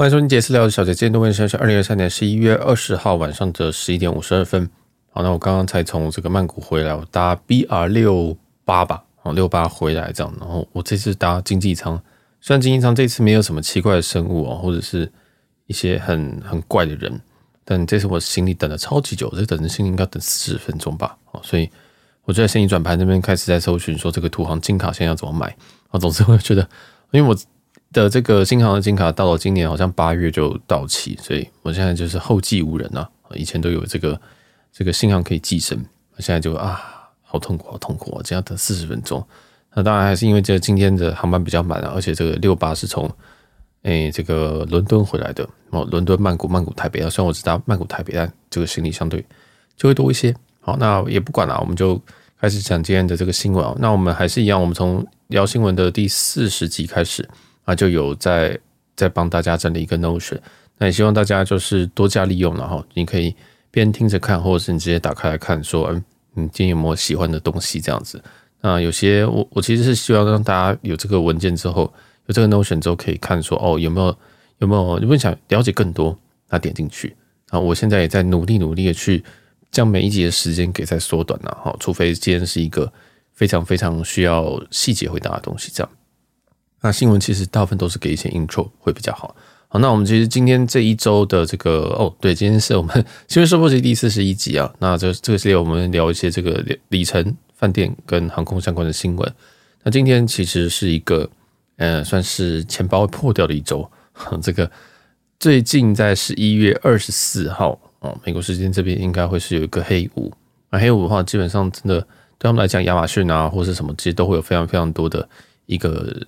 欢迎收听杰私聊的小姐，今天的问一下是二零二三年十一月二十号晚上的十一点五十二分。好，那我刚刚才从这个曼谷回来，我搭 BR 六八吧，哦六八回来这样。然后我这次搭经济舱，虽然经济舱这次没有什么奇怪的生物哦，或者是一些很很怪的人，但这次我行李等了超级久，这等的行李应该等四十分钟吧。哦，所以我就在行李转盘那边开始在搜寻，说这个土航金卡现在要怎么买。啊，总之我觉得，因为我。的这个新航的金卡到了今年好像八月就到期，所以我现在就是后继无人啊。以前都有这个这个新航可以寄生，现在就啊，好痛苦，好痛苦啊！这样等四十分钟。那当然还是因为这今天的航班比较满啊，而且这个六八是从诶这个伦敦回来的哦，伦敦曼谷曼谷台北啊。虽然我只搭曼谷台北，但这个行李相对就会多一些。好，那也不管了，我们就开始讲今天的这个新闻啊。那我们还是一样，我们从聊新闻的第四十集开始。那就有在在帮大家整理一个 Notion，那也希望大家就是多加利用，然后你可以边听着看，或者是你直接打开来看，说嗯，你今天有没有喜欢的东西这样子。那有些我我其实是希望让大家有这个文件之后，有这个 Notion 之后可以看说哦，有没有有没有有没有想了解更多，那点进去。啊，我现在也在努力努力的去将每一集的时间给再缩短了哈，除非今天是一个非常非常需要细节回答的东西这样。那新闻其实大部分都是给一些 intro 会比较好。好，那我们其实今天这一周的这个哦，对，今天是我们新闻收播集第四十一集啊。那这这个系列我们聊一些这个里程、饭店跟航空相关的新闻。那今天其实是一个呃，算是钱包破掉的一周。这个最近在十一月二十四号哦，美国时间这边应该会是有一个黑五。那黑五的话，基本上真的对他们来讲，亚马逊啊或是什么，其实都会有非常非常多的一个。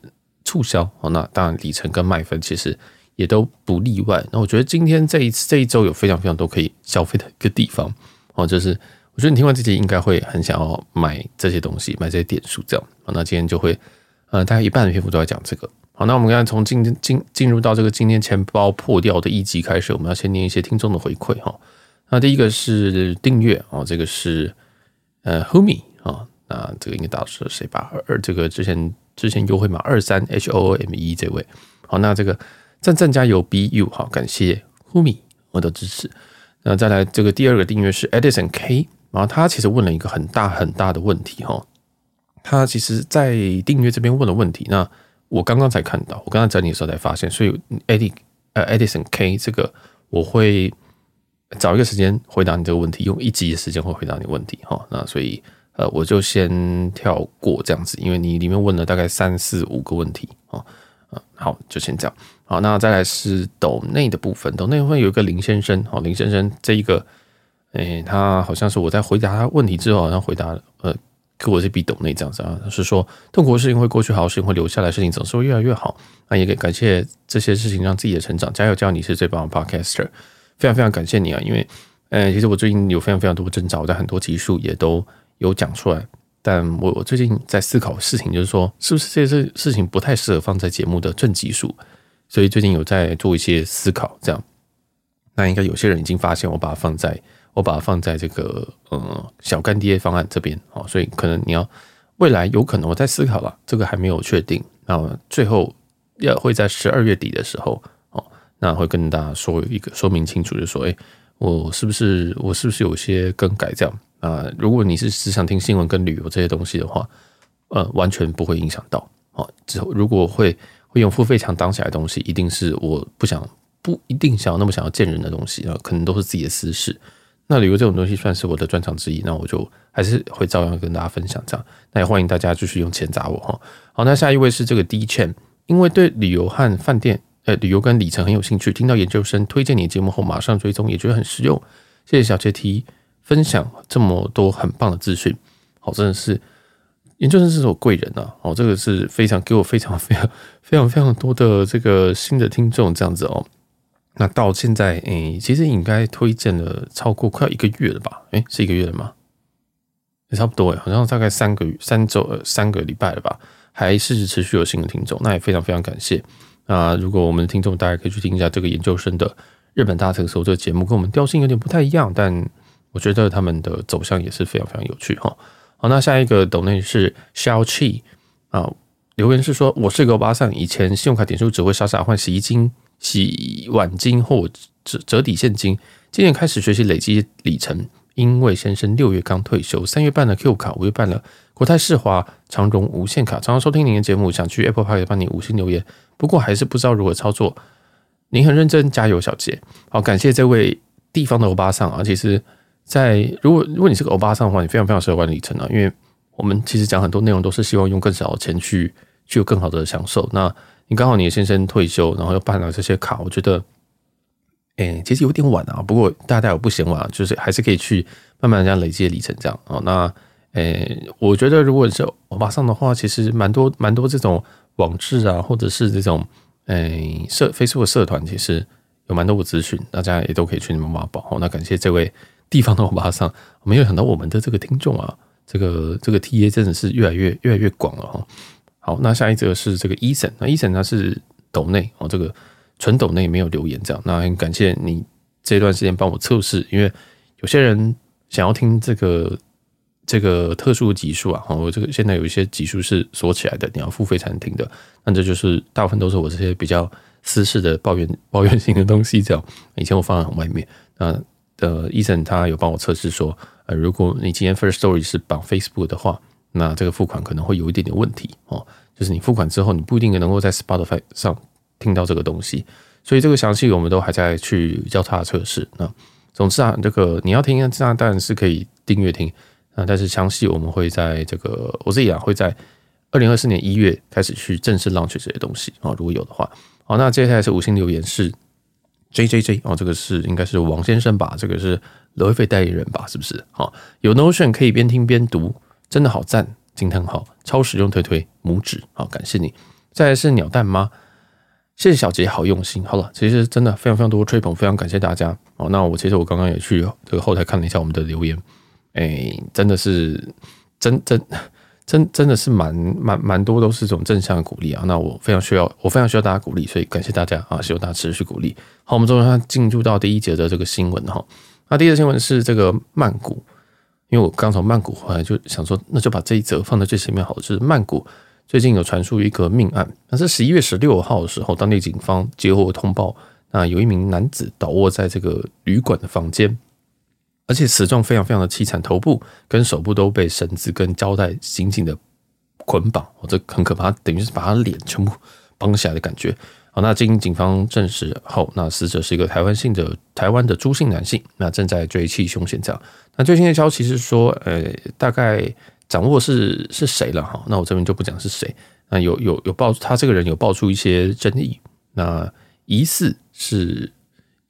促销哦，那当然里程跟麦分其实也都不例外。那我觉得今天这一次这一周有非常非常多可以消费的一个地方哦，就是我觉得你听完这集应该会很想要买这些东西，买这些点数这样。那今天就会呃大概一半的篇幅都在讲这个。好，那我们刚才从进进进入到这个今天钱包破掉的一集开始，我们要先念一些听众的回馈哈。那第一个是订阅哦，这个是呃 Humi 啊，那这个应该打是谁吧？而这个之前。之前优惠码二三 H O O M E 这位，好，那这个赞赞加油 B U 好，感谢 Humi 我的支持。那再来这个第二个订阅是 Edison K，然后他其实问了一个很大很大的问题哈，他其实在订阅这边问的问题，那我刚刚才看到，我刚刚整理的时候才发现，所以 Edi 呃 Edison K 这个我会找一个时间回答你这个问题，用一集的时间会回答你问题哈，那所以。呃，我就先跳过这样子，因为你里面问了大概三四五个问题啊，嗯，好，就先这样。好，那再来是斗内的部分，斗内部分有一个林先生，好，林先生这一个，诶、他好像是我在回答他问题之后，好像回答，呃，给我这笔斗内这样子啊，是说痛苦的事情会过去，好事情会留下来，事情总是会越来越好。那也给感谢这些事情让自己的成长，加油，加油，你是最棒的 Podcaster，非常非常感谢你啊，因为，呃，其实我最近有非常非常多的挣扎，我在很多集数也都。有讲出来，但我我最近在思考事情，就是说，是不是这些事情不太适合放在节目的正集数，所以最近有在做一些思考。这样，那应该有些人已经发现我把它放在，我把它放在这个呃小干爹方案这边哦，所以可能你要未来有可能我在思考了，这个还没有确定。那最后要会在十二月底的时候哦，那会跟大家说一个说明清楚，就说，哎，我是不是我是不是有些更改这样？呃，如果你是只想听新闻跟旅游这些东西的话，呃，完全不会影响到。哦，之后如果会会用付费墙挡起来的东西，一定是我不想不一定想要那么想要见人的东西啊，可能都是自己的私事。那旅游这种东西算是我的专长之一，那我就还是会照样跟大家分享这样。那也欢迎大家继续用钱砸我哈。好，那下一位是这个 D Chan，因为对旅游和饭店，呃，旅游跟里程很有兴趣，听到研究生推荐你的节目后，马上追踪，也觉得很实用。谢谢小杰提。分享这么多很棒的资讯，好，真的是研究生是我贵人啊！哦，这个是非常给我非常 非常非常非常多的这个新的听众这样子哦。那到现在，诶，其实应该推荐了超过快要一个月了吧？诶，是一个月了吗？也差不多诶，好像大概三个月、三周、呃、三个礼拜了吧？还是持续有新的听众，那也非常非常感谢。那如果我们的听众大家可以去听一下这个研究生的日本大特搜这个节目，跟我们调性有点不太一样，但。我觉得他们的走向也是非常非常有趣哈。好，那下一个抖内是 Xiao Chi 啊，留言是说，我是个欧巴桑，以前信用卡点数只会傻傻换洗衣巾、洗碗巾或折折抵现金。今年开始学习累积里程，因为先生六月刚退休，三月办了 Q 卡，五月办了国泰世华长荣无限卡。常常收听您的节目，想去 Apple Park 帮你五星留言，不过还是不知道如何操作。您很认真，加油，小杰。好，感谢这位地方的欧巴桑啊。其实在，如果如果你是个欧巴桑的话，你非常非常适合玩里程啊，因为我们其实讲很多内容都是希望用更少的钱去去有更好的享受。那你刚好你先生退休，然后又办了这些卡，我觉得，诶、其实有点晚啊。不过大家有不嫌晚，就是还是可以去慢慢这样累积里程这样哦。那，诶、我觉得如果是欧巴桑的话，其实蛮多蛮多这种网志啊，或者是这种，诶、社 Facebook 社团，其实有蛮多的资讯，大家也都可以去那边挖宝。好，那感谢这位地方的欧巴桑，没有想到我们的这个听众啊，这个这个 TA 真的是越来越越来越广了哈。好，那下一则是这个 Eason，那 Eason 他是抖内哦，这个纯抖内没有留言这样，那很感谢你这段时间帮我测试，因为有些人想要听这个这个特殊的集数啊，我这个现在有一些集数是锁起来的，你要付费才能听的，那这就是大部分都是我这些比较私事的抱怨抱怨性的东西这样，以前我放在很外面，那呃 Eason 他有帮我测试说，呃，如果你今天 First Story 是绑 Facebook 的话。那这个付款可能会有一点点问题哦，就是你付款之后，你不一定能够在 Spotify 上听到这个东西，所以这个详细我们都还在去交叉测试。那总之啊，这个你要听，那当然是可以订阅听啊，但是详细我们会在这个我自己啊会在二零二四年一月开始去正式 launch 这些东西啊，如果有的话。好，那接下来是五星留言是 J J J 哦，这个是应该是王先生吧？这个是刘会费代理人吧？是不是？好，有 Notion 可以边听边读。真的好赞！惊叹号，超实用，推推拇指，好，感谢你。再来是鸟蛋妈，谢谢小杰，好用心。好了，其实真的非常非常多吹捧，非常感谢大家。哦，那我其实我刚刚也去这个后台看了一下我们的留言，哎、真的是真真真真的是蛮蛮蛮多都是这种正向的鼓励啊。那我非常需要，我非常需要大家鼓励，所以感谢大家啊，希望大家持续鼓励。好，我们终于要进入到第一节的这个新闻哈。那第一个新闻是这个曼谷。因为我刚从曼谷回来，就想说，那就把这一则放在最前面好了。就是曼谷最近有传出一个命案，那是十一月十六号的时候，当地警方接获通报，那有一名男子倒卧在这个旅馆的房间，而且死状非常非常的凄惨，头部跟手部都被绳子跟胶带紧紧的捆绑，哦，这很可怕，等于是把他脸全部绑起来的感觉。好，那经警方证实后，那死者是一个台湾姓的台湾的朱姓男性，那正在追缉凶嫌。这样，那最新的消息是说，呃，大概掌握是是谁了哈？那我这边就不讲是谁。那有有有爆，他这个人有爆出一些争议，那疑似是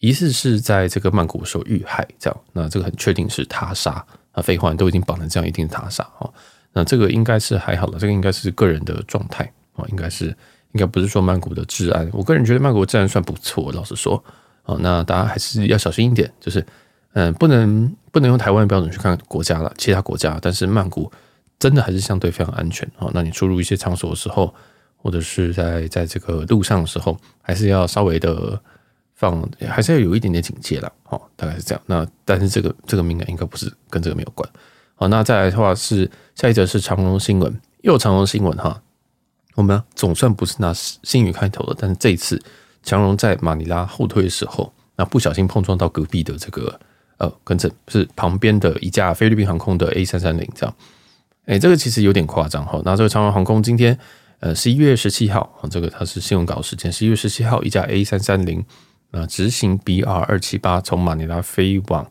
疑似是在这个曼谷受遇害，这样，那这个很确定是他杀。那废话都已经绑成这样，一定是他杀哈。那这个应该是还好了，这个应该是个人的状态啊，应该是。应该不是说曼谷的治安，我个人觉得曼谷治安算不错。老实说，哦，那大家还是要小心一点，就是，嗯，不能不能用台湾的标准去看国家了，其他国家，但是曼谷真的还是相对非常安全哦。那你出入一些场所的时候，或者是在在这个路上的时候，还是要稍微的放，还是要有一点点警戒了，哦，大概是这样。那但是这个这个敏感应该不是跟这个没有关。好，那再来的话是下一则是长荣新闻，又长荣新闻哈。我们总算不是拿星宇开头的，但是这一次强荣在马尼拉后退的时候，那不小心碰撞到隔壁的这个呃，跟着是旁边的一架菲律宾航空的 A 三三零这样，哎，这个其实有点夸张哈。那这个长荣航空今天呃十一月十七号，这个它是新闻稿时间，十一月十七号一架 A 三三零啊执行 BR 二七八从马尼拉飞往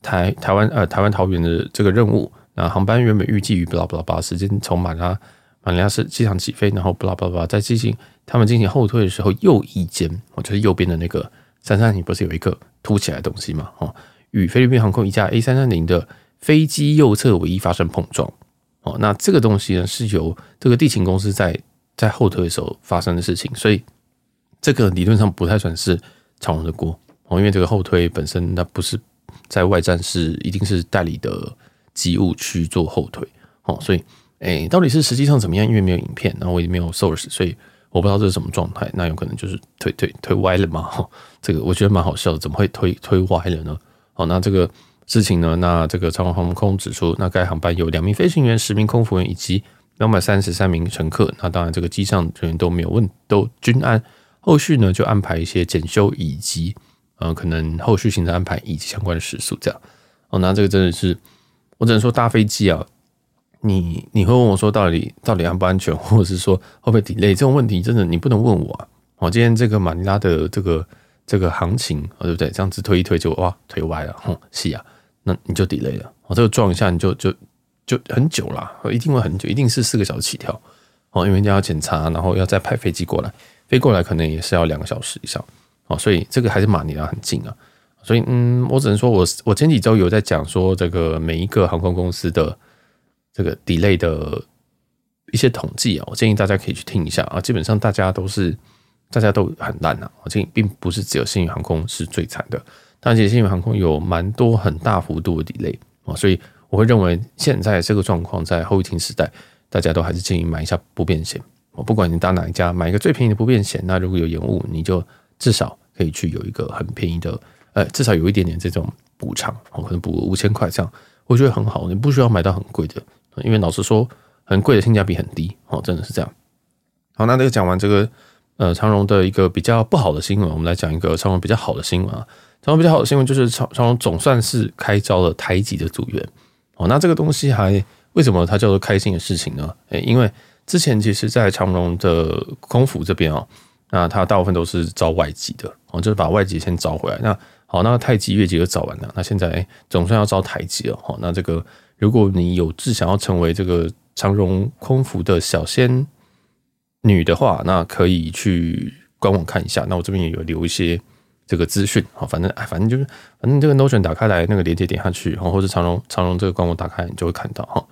台台湾呃台湾桃园的这个任务，那航班原本预计于巴拉巴拉巴时间从马尼拉。马尼拉市机场起飞，然后巴拉巴拉在进行他们进行后退的时候，右翼间，哦，就是右边的那个三三零不是有一个凸起来的东西嘛？哦，与菲律宾航空一架 A 三三零的飞机右侧尾翼发生碰撞。哦，那这个东西呢，是由这个地勤公司在在后退的时候发生的事情，所以这个理论上不太算是长荣的锅哦，因为这个后推本身它不是在外站，是一定是代理的机务去做后推哦，所以。哎，到底是实际上怎么样？因为没有影片，然后我也没有 source，所以我不知道这是什么状态。那有可能就是推推推歪了嘛？哈，这个我觉得蛮好笑的，怎么会推推歪了呢？好，那这个事情呢？那这个长荣航空指出，那该航班有两名飞行员、十名空服员以及两百三十三名乘客。那当然，这个机上人员都没有问，都均安。后续呢就安排一些检修以及呃可能后续行程安排以及相关的时数这样。哦，那这个真的是我只能说搭飞机啊，你你会问我说到底到底安不安全，或者是说会不会 delay 这种问题，真的你不能问我啊。哦，今天这个马尼拉的这个这个行情啊，对不对？这样子推一推就哇推歪了，哼，是啊，那你就 delay 了。哦，这个撞一下你就就就很久了，一定会很久，一定是四个小时起跳。哦，因为人家要检查，然后要再派飞机过来，飞过来可能也是要两个小时以上。哦，所以这个还是马尼拉很近啊。所以，嗯，我只能说我我前几周有在讲说这个每一个航空公司的这个 delay 的一些统计啊，我建议大家可以去听一下啊。基本上大家都是大家都很烂啊，我建议并不是只有星宇航空是最惨的，但其实星宇航空有蛮多很大幅度的 delay 啊，所以我会认为现在这个状况在后疫情时代。大家都还是建议买一下不便险。我不管你搭哪一家，买一个最便宜的不便险。那如果有延误，你就至少可以去有一个很便宜的，呃，至少有一点点这种补偿，我可能补五千块这样，我觉得很好。你不需要买到很贵的，因为老实说，很贵的性价比很低哦，真的是这样。好，那这个讲完这个呃长荣的一个比较不好的新闻，我们来讲一个长荣比较好的新闻啊。长荣比较好的新闻就是长长荣总算是开招了台籍的组员哦，那这个东西还。为什么它叫做开心的事情呢？诶，因为之前其实，在长荣的空服这边哦，那它大部分都是招外籍的哦，就是把外籍先招回来。那好，那太极、越籍都招完了，那现在总算要招台籍了。好，那这个如果你有志想要成为这个长荣空服的小仙女的话，那可以去官网看一下。那我这边也有留一些。这个资讯啊，反正哎，反正就是，反正这个 Notion 打开来，那个链接点下去，然后或者长荣长荣这个官网打开，你就会看到哈。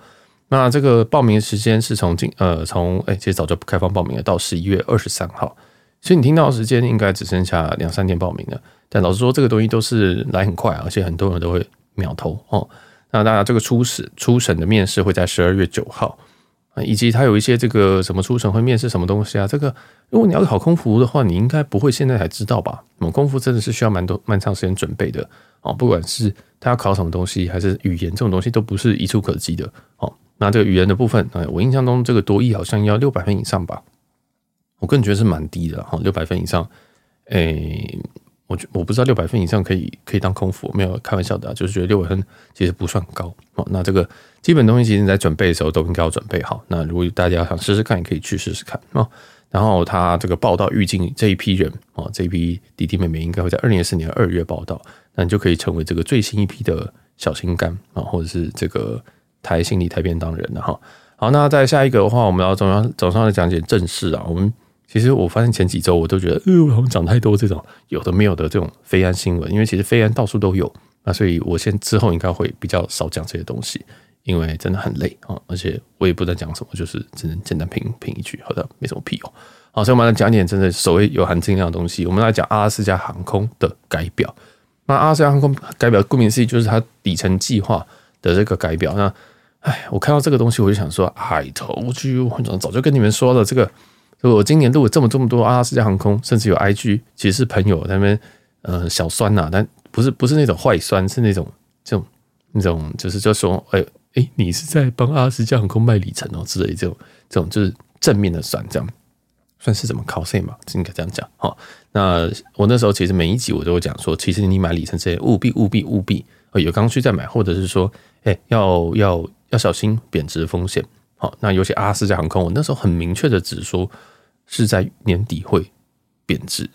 那这个报名时间是从今呃从哎，其实早就不开放报名了，到十一月二十三号，所以你听到时间应该只剩下两三天报名了。但老实说，这个东西都是来很快，而且很多人都会秒投哦。那大家这个初审初审的面试会在十二月九号。以及他有一些这个什么出审会面试什么东西啊？这个如果你要考空服的话，你应该不会现在才知道吧？我们空服真的是需要蛮多蛮长时间准备的哦。不管是他要考什么东西，还是语言这种东西，都不是一触可及的哦。那这个语言的部分，哎，我印象中这个多益好像要六百分以上吧？我个人觉得是蛮低的哈，六百分以上，诶。我我不知道六百分以上可以可以当空服，没有开玩笑的，就是觉得六百分其实不算高哦。那这个基本东西其实你在准备的时候都应该要准备好。那如果大家想试试看，也可以去试试看哦。然后他这个报道预计这一批人哦，这一批弟弟妹妹应该会在二零二四年二月报道，那你就可以成为这个最新一批的小心肝啊，或者是这个台心理台便当人了哈。好，那再下一个的话，我们要总要早上来讲解正事啊，我们。其实我发现前几周我都觉得，呃，我好像讲太多这种有的没有的这种非安新闻，因为其实非安到处都有，那所以我先之后应该会比较少讲这些东西，因为真的很累啊，而且我也不知道讲什么，就是只能简单评评一句，好的，没什么屁用。好，所以我们来讲一点真的所谓有含金量的东西。我们来讲阿拉斯加航空的改表。那阿拉斯加航空改表，顾名思义就是它底层计划的这个改表。那，哎，我看到这个东西，我就想说，I told you，我早就跟你们说了这个。我今年录了这么这么多阿拉斯加航空，甚至有 IG，其实是朋友在那边，呃，小酸呐、啊，但不是不是那种坏酸，是那种这种那种，就是就说，哎哎，你是在帮阿拉斯加航空卖里程哦之类这种这种，就是正面的酸，这样算是怎么 cos 嘛？应该这样讲哈。那我那时候其实每一集我都会讲说，其实你买里程这些务必务必务必有刚需再买，或者是说，哎，要要要小心贬值风险。好，那尤其阿斯加航空，我那时候很明确的指说。是在年底会贬值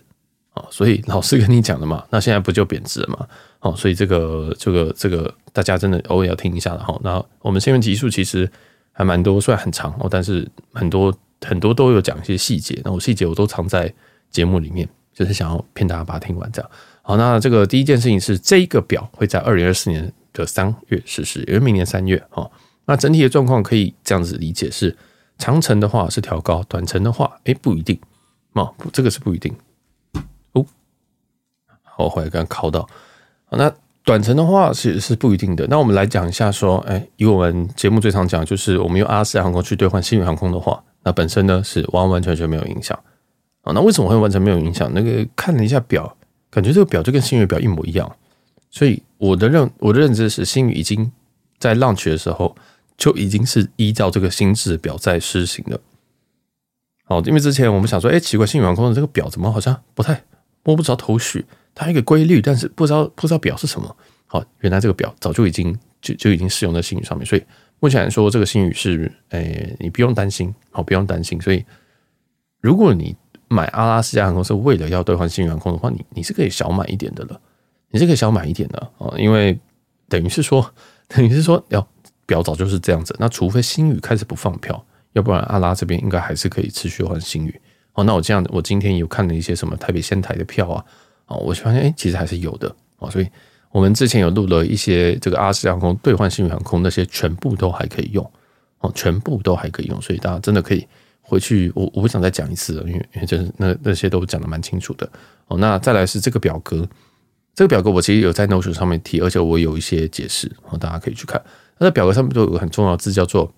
啊，所以老师跟你讲的嘛，那现在不就贬值了嘛？好，所以这个这个这个大家真的偶尔要听一下的哈。那我们新闻集数其实还蛮多，虽然很长哦，但是很多很多都有讲一些细节，那我细节我都藏在节目里面，就是想要骗大家把它听完这样。好，那这个第一件事情是这个表会在二零二四年的三月实施，也就明年三月哈。那整体的状况可以这样子理解是。长程的话是调高，短程的话，哎，不一定，哦，这个是不一定。哦，好，后来刚考到，那短程的话其实是不一定的。那我们来讲一下，说，哎，以我们节目最常讲，就是我们用阿斯航空去兑换星宇航空的话，那本身呢是完完全全没有影响。啊，那为什么会完全没有影响？那个看了一下表，感觉这个表就跟星宇表一模一样。所以我的认我的认知是，星宇已经在 launch 的时候。就已经是依照这个新制表在施行的哦，因为之前我们想说，哎，奇怪，星宇航空的这个表怎么好像不太摸不着头绪？它有一个规律，但是不知道不知道表是什么。好，原来这个表早就已经就就已经适用在星宇上面，所以目前来说，这个星宇是，哎，你不用担心，好，不用担心。所以，如果你买阿拉斯加航空是为了要兑换星宇航空的话，你你是可以小买一点的了，你是可以小买一点的哦，因为等于是说，等于是说，要表早就是这样子。那除非星宇开始不放票。要不然阿拉这边应该还是可以持续换星宇哦。那我这样，我今天有看了一些什么台北仙台的票啊，哦，我发现哎，其实还是有的哦。所以我们之前有录了一些这个阿斯航空兑换星宇航空那些，全部都还可以用哦，全部都还可以用。所以大家真的可以回去，我我不想再讲一次了，因为因为就是那那些都讲得蛮清楚的哦。那再来是这个表格，这个表格我其实有在 Notion 上面提，而且我有一些解释哦，大家可以去看。那在表格上面都有个很重要的字叫做。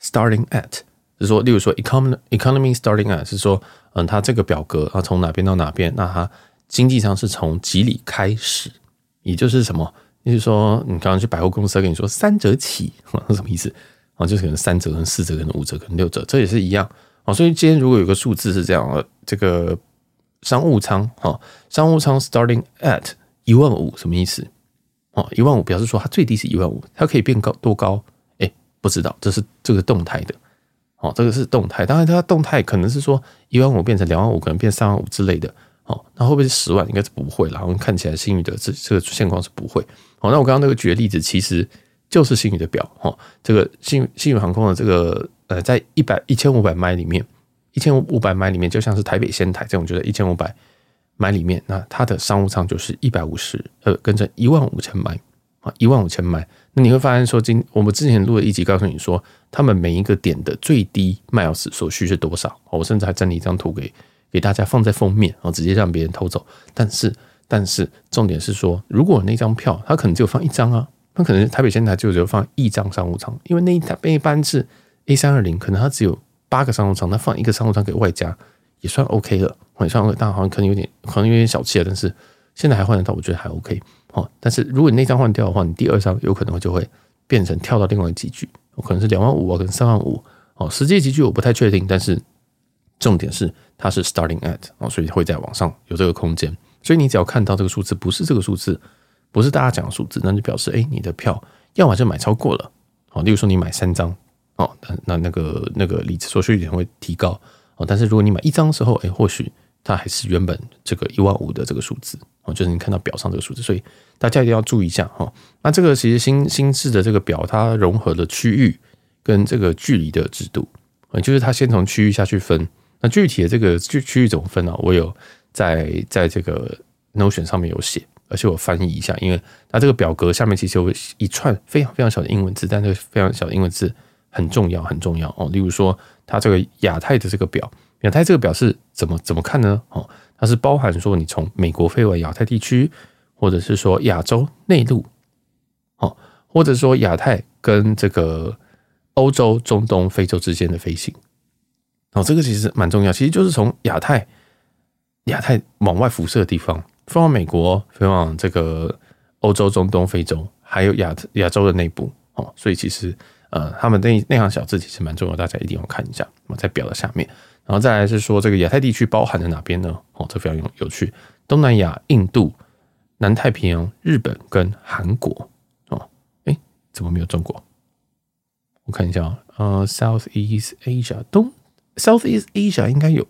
Starting at 是说，例如说 economy economy starting at 是说，嗯，它这个表格啊，从哪边到哪边，那它经济舱是从几里开始，也就是什么？也就是说，你刚刚去百货公司跟你说三折起，是 什么意思？啊，就是可能三折、跟四折、跟五折、跟六折，这也是一样啊。所以今天如果有个数字是这样，这个商务舱哈，商务舱 starting at 一万五，什么意思？哦，一万五表示说它最低是一万五，它可以变高多高？哎不知道，这是这个动态的，哦，这个是动态。当然，它动态可能是说一万五变成两万五，可能变三万五之类的，哦，那会不会是十万？应该是不会啦。我们看起来星宇的这这个现况是不会。哦，那我刚刚那个举的例子其实就是星宇的表，哦，这个星星宇航空的这个呃，在一百一千五百迈里面，一千五百迈里面就像是台北仙台这种，觉得一千五百买里面，那它的商务舱就是一百五十，呃，跟着一万五千买。啊，一万五千买，那你会发现说，今我们之前录的一集告诉你说，他们每一个点的最低 miles 所需是多少？我甚至还整理一张图给给大家放在封面，然后直接让别人偷走。但是，但是重点是说，如果那张票它可能只有放一张啊，那可能台北仙台就只有放一张商务舱，因为那一台那一班是 A 三二零，可能它只有八个商务舱，那放一个商务舱给外加也算 OK 了，也算 OK。但好像可能有点可能有点小气了，但是现在还换得到，我觉得还 OK。哦，但是如果你那张换掉的话，你第二张有可能就会变成跳到另外几句，可能是两万五啊，跟三万五哦。实际几句我不太确定，但是重点是它是 starting at 哦，所以会在网上有这个空间。所以你只要看到这个数字不是这个数字，不是大家讲的数字，那就表示哎，你的票要么就买超过了哦。例如说你买三张哦，那那那个那个理所需点会提高哦。但是如果你买一张的时候，哎，或许。它还是原本这个一万五的这个数字哦，就是你看到表上这个数字，所以大家一定要注意一下哈。那这个其实新新制的这个表，它融合了区域跟这个距离的制度，就是它先从区域下去分。那具体的这个区区域怎么分呢？我有在在这个 Notion 上面有写，而且我翻译一下，因为它这个表格下面其实有一串非常非常小的英文字，但这个非常小的英文字很重要很重要哦。例如说，它这个亚太的这个表。亚太这个表是怎么怎么看呢？哦，它是包含说你从美国飞往亚太地区，或者是说亚洲内陆，哦，或者说亚太跟这个欧洲、中东、非洲之间的飞行。哦，这个其实蛮重要，其实就是从亚太亚太往外辐射的地方，飞往美国，飞往这个欧洲、中东、非洲，还有亚亚洲的内部。哦，所以其实呃，他们那那行小字其实蛮重要，大家一定要看一下。我在表的下面。然后再来是说，这个亚太地区包含在哪边呢？哦，这非常有有趣。东南亚、印度、南太平洋、日本跟韩国。哦，哎，怎么没有中国？我看一下啊，呃，Southeast Asia 东 Southeast Asia 应该有，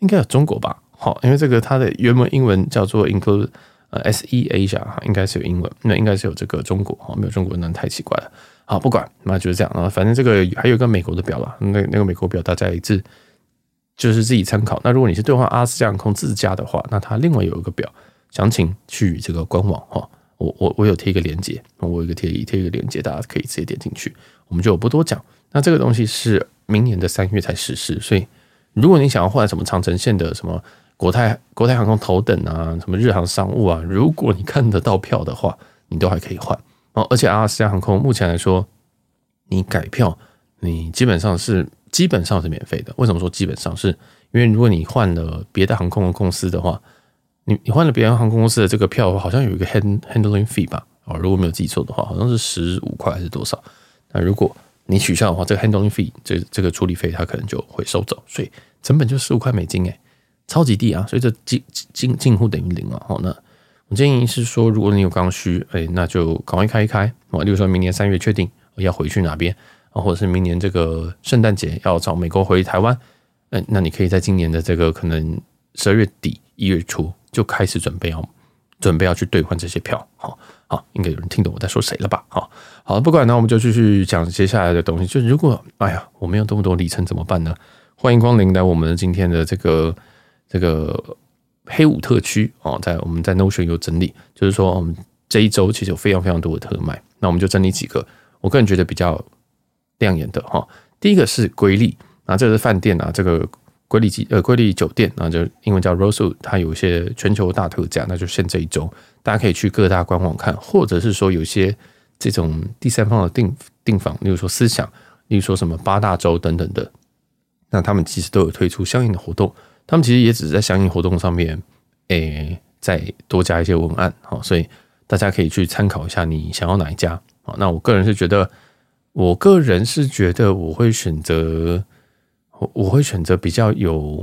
应该有中国吧？好，因为这个它的原文英文叫做 Include 呃 SE Asia 哈，应该是有英文，那应该是有这个中国哈，没有中国那太奇怪了。啊，不管，那就是这样啊。反正这个还有一个美国的表了，那那个美国表大家一致。就是自己参考。那如果你是兑换阿斯加航空自家的话，那它另外有一个表，详情去这个官网哈。我我我有贴一个链接，我有一个贴一贴一个链接，大家可以直接点进去。我们就不多讲。那这个东西是明年的三月才实施，所以如果你想要换什么长城线的什么国泰国泰航空头等啊，什么日航商务啊，如果你看得到票的话，你都还可以换哦。而且阿拉斯加航空目前来说，你改票，你基本上是。基本上是免费的。为什么说基本上？是因为如果你换了别的航空公司的话，你你换了别的航空公司的这个票，好像有一个 hand handling fee 吧？哦，如果没有记错的话，好像是十五块还是多少？那如果你取消的话，这个 handling fee 这这个处理费它可能就会收走，所以成本就十五块美金，诶，超级低啊！所以这近近近乎等于零啊。好，那我建议是说，如果你有刚需，哎，那就赶快开一开。哦，例如说明年三月确定要回去哪边啊，或者是明年这个圣诞节要找美国回台湾，那那你可以在今年的这个可能十二月底一月初就开始准备要准备要去兑换这些票，好。好，应该有人听懂我在说谁了吧？好，好，不管，那我们就继续讲接下来的东西。就如果，哎呀，我没有这么多里程怎么办呢？欢迎光临来我们今天的这个这个黑五特区哦，在我们在 Notion 有整理，就是说我们这一周其实有非常非常多的特卖，那我们就整理几个，我个人觉得比较亮眼的哈。第一个是瑰丽，啊，这个是饭店啊，这个。瑰丽酒呃，瑰丽酒店，那就英文叫 r o s e 它有一些全球大特价，那就限这一周，大家可以去各大官网看，或者是说有些这种第三方的订订房，例如说思想，例如说什么八大洲等等的，那他们其实都有推出相应的活动，他们其实也只是在相应活动上面，诶、再多加一些文案，好，所以大家可以去参考一下，你想要哪一家，好，那我个人是觉得，我个人是觉得我会选择。我我会选择比较有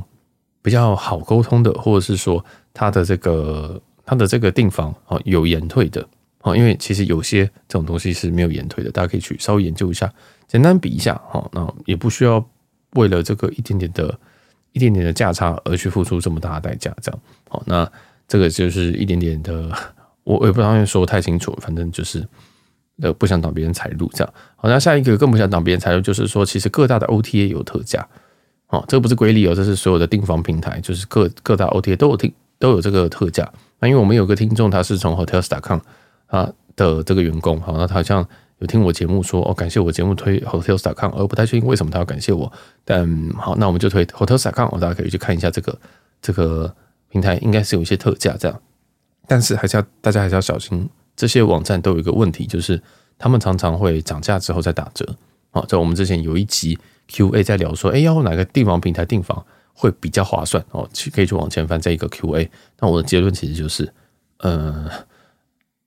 比较好沟通的，或者是说他的这个他的这个订房啊有延退的啊，因为其实有些这种东西是没有延退的，大家可以去稍微研究一下，简单比一下哈，那也不需要为了这个一点点的一点点的价差而去付出这么大的代价，这样好，那这个就是一点点的，我也不知道说太清楚，反正就是。呃，不想挡别人财路，这样好。那下一个更不想挡别人财路，就是说，其实各大的 OTA 有特价，哦，这个不是瑰丽哦，这是所有的订房平台，就是各各大 OTA 都有订都有这个特价。那因为我们有个听众，他是从 Hotels.com 啊的这个员工，好，那他好像有听我节目说，哦，感谢我节目推 Hotels.com，而不太确定为什么他要感谢我，但好，那我们就推 Hotels.com，大家可以去看一下这个这个平台，应该是有一些特价这样，但是还是要大家还是要小心。这些网站都有一个问题，就是他们常常会涨价之后再打折。好，在我们之前有一集 Q&A 在聊说，哎，要哪个订房平台订房会比较划算？哦，去可以去往前翻这一个 Q&A。那我的结论其实就是，呃，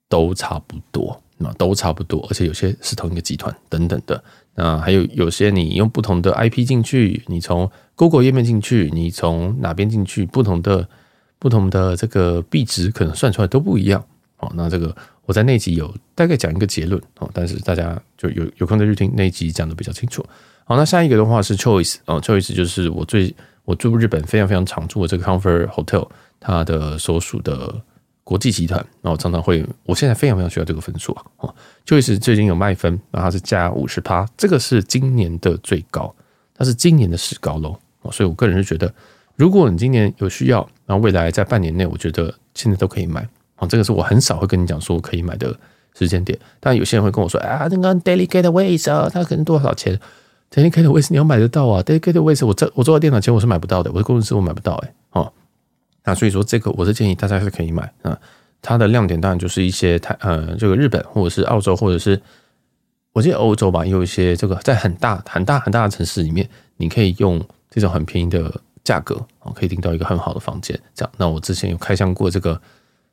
都差不多，那都差不多，而且有些是同一个集团等等的。那还有有些你用不同的 IP 进去，你从 Google 页面进去，你从哪边进去，不同的不同的这个币值可能算出来都不一样。好，那这个。我在那集有大概讲一个结论哦，但是大家就有有空再去听那集讲的比较清楚。好，那下一个的话是 Choice 哦，Choice 就是我最我住日本非常非常常住的这个 Comfort Hotel，它的所属的国际集团，然后常常会，我现在非常非常需要这个分数啊。哦就是最近有卖分，然后它是加五十趴，这个是今年的最高，它是今年的史高喽。哦，所以我个人是觉得，如果你今年有需要，然后未来在半年内，我觉得现在都可以买。哦，这个是我很少会跟你讲说可以买的时间点，但有些人会跟我说，啊，那个 daily gateways 啊，它可能多少钱？daily gateways 你要买得到啊？daily gateways 我这我坐在电脑前我是买不到的，我的工程师我买不到哎，哦，那所以说这个我是建议大家是可以买啊，它的亮点当然就是一些台呃这个日本或者是澳洲或者是我记得欧洲吧，有一些这个在很大很大很大的城市里面，你可以用这种很便宜的价格哦，可以订到一个很好的房间，这样。那我之前有开箱过这个。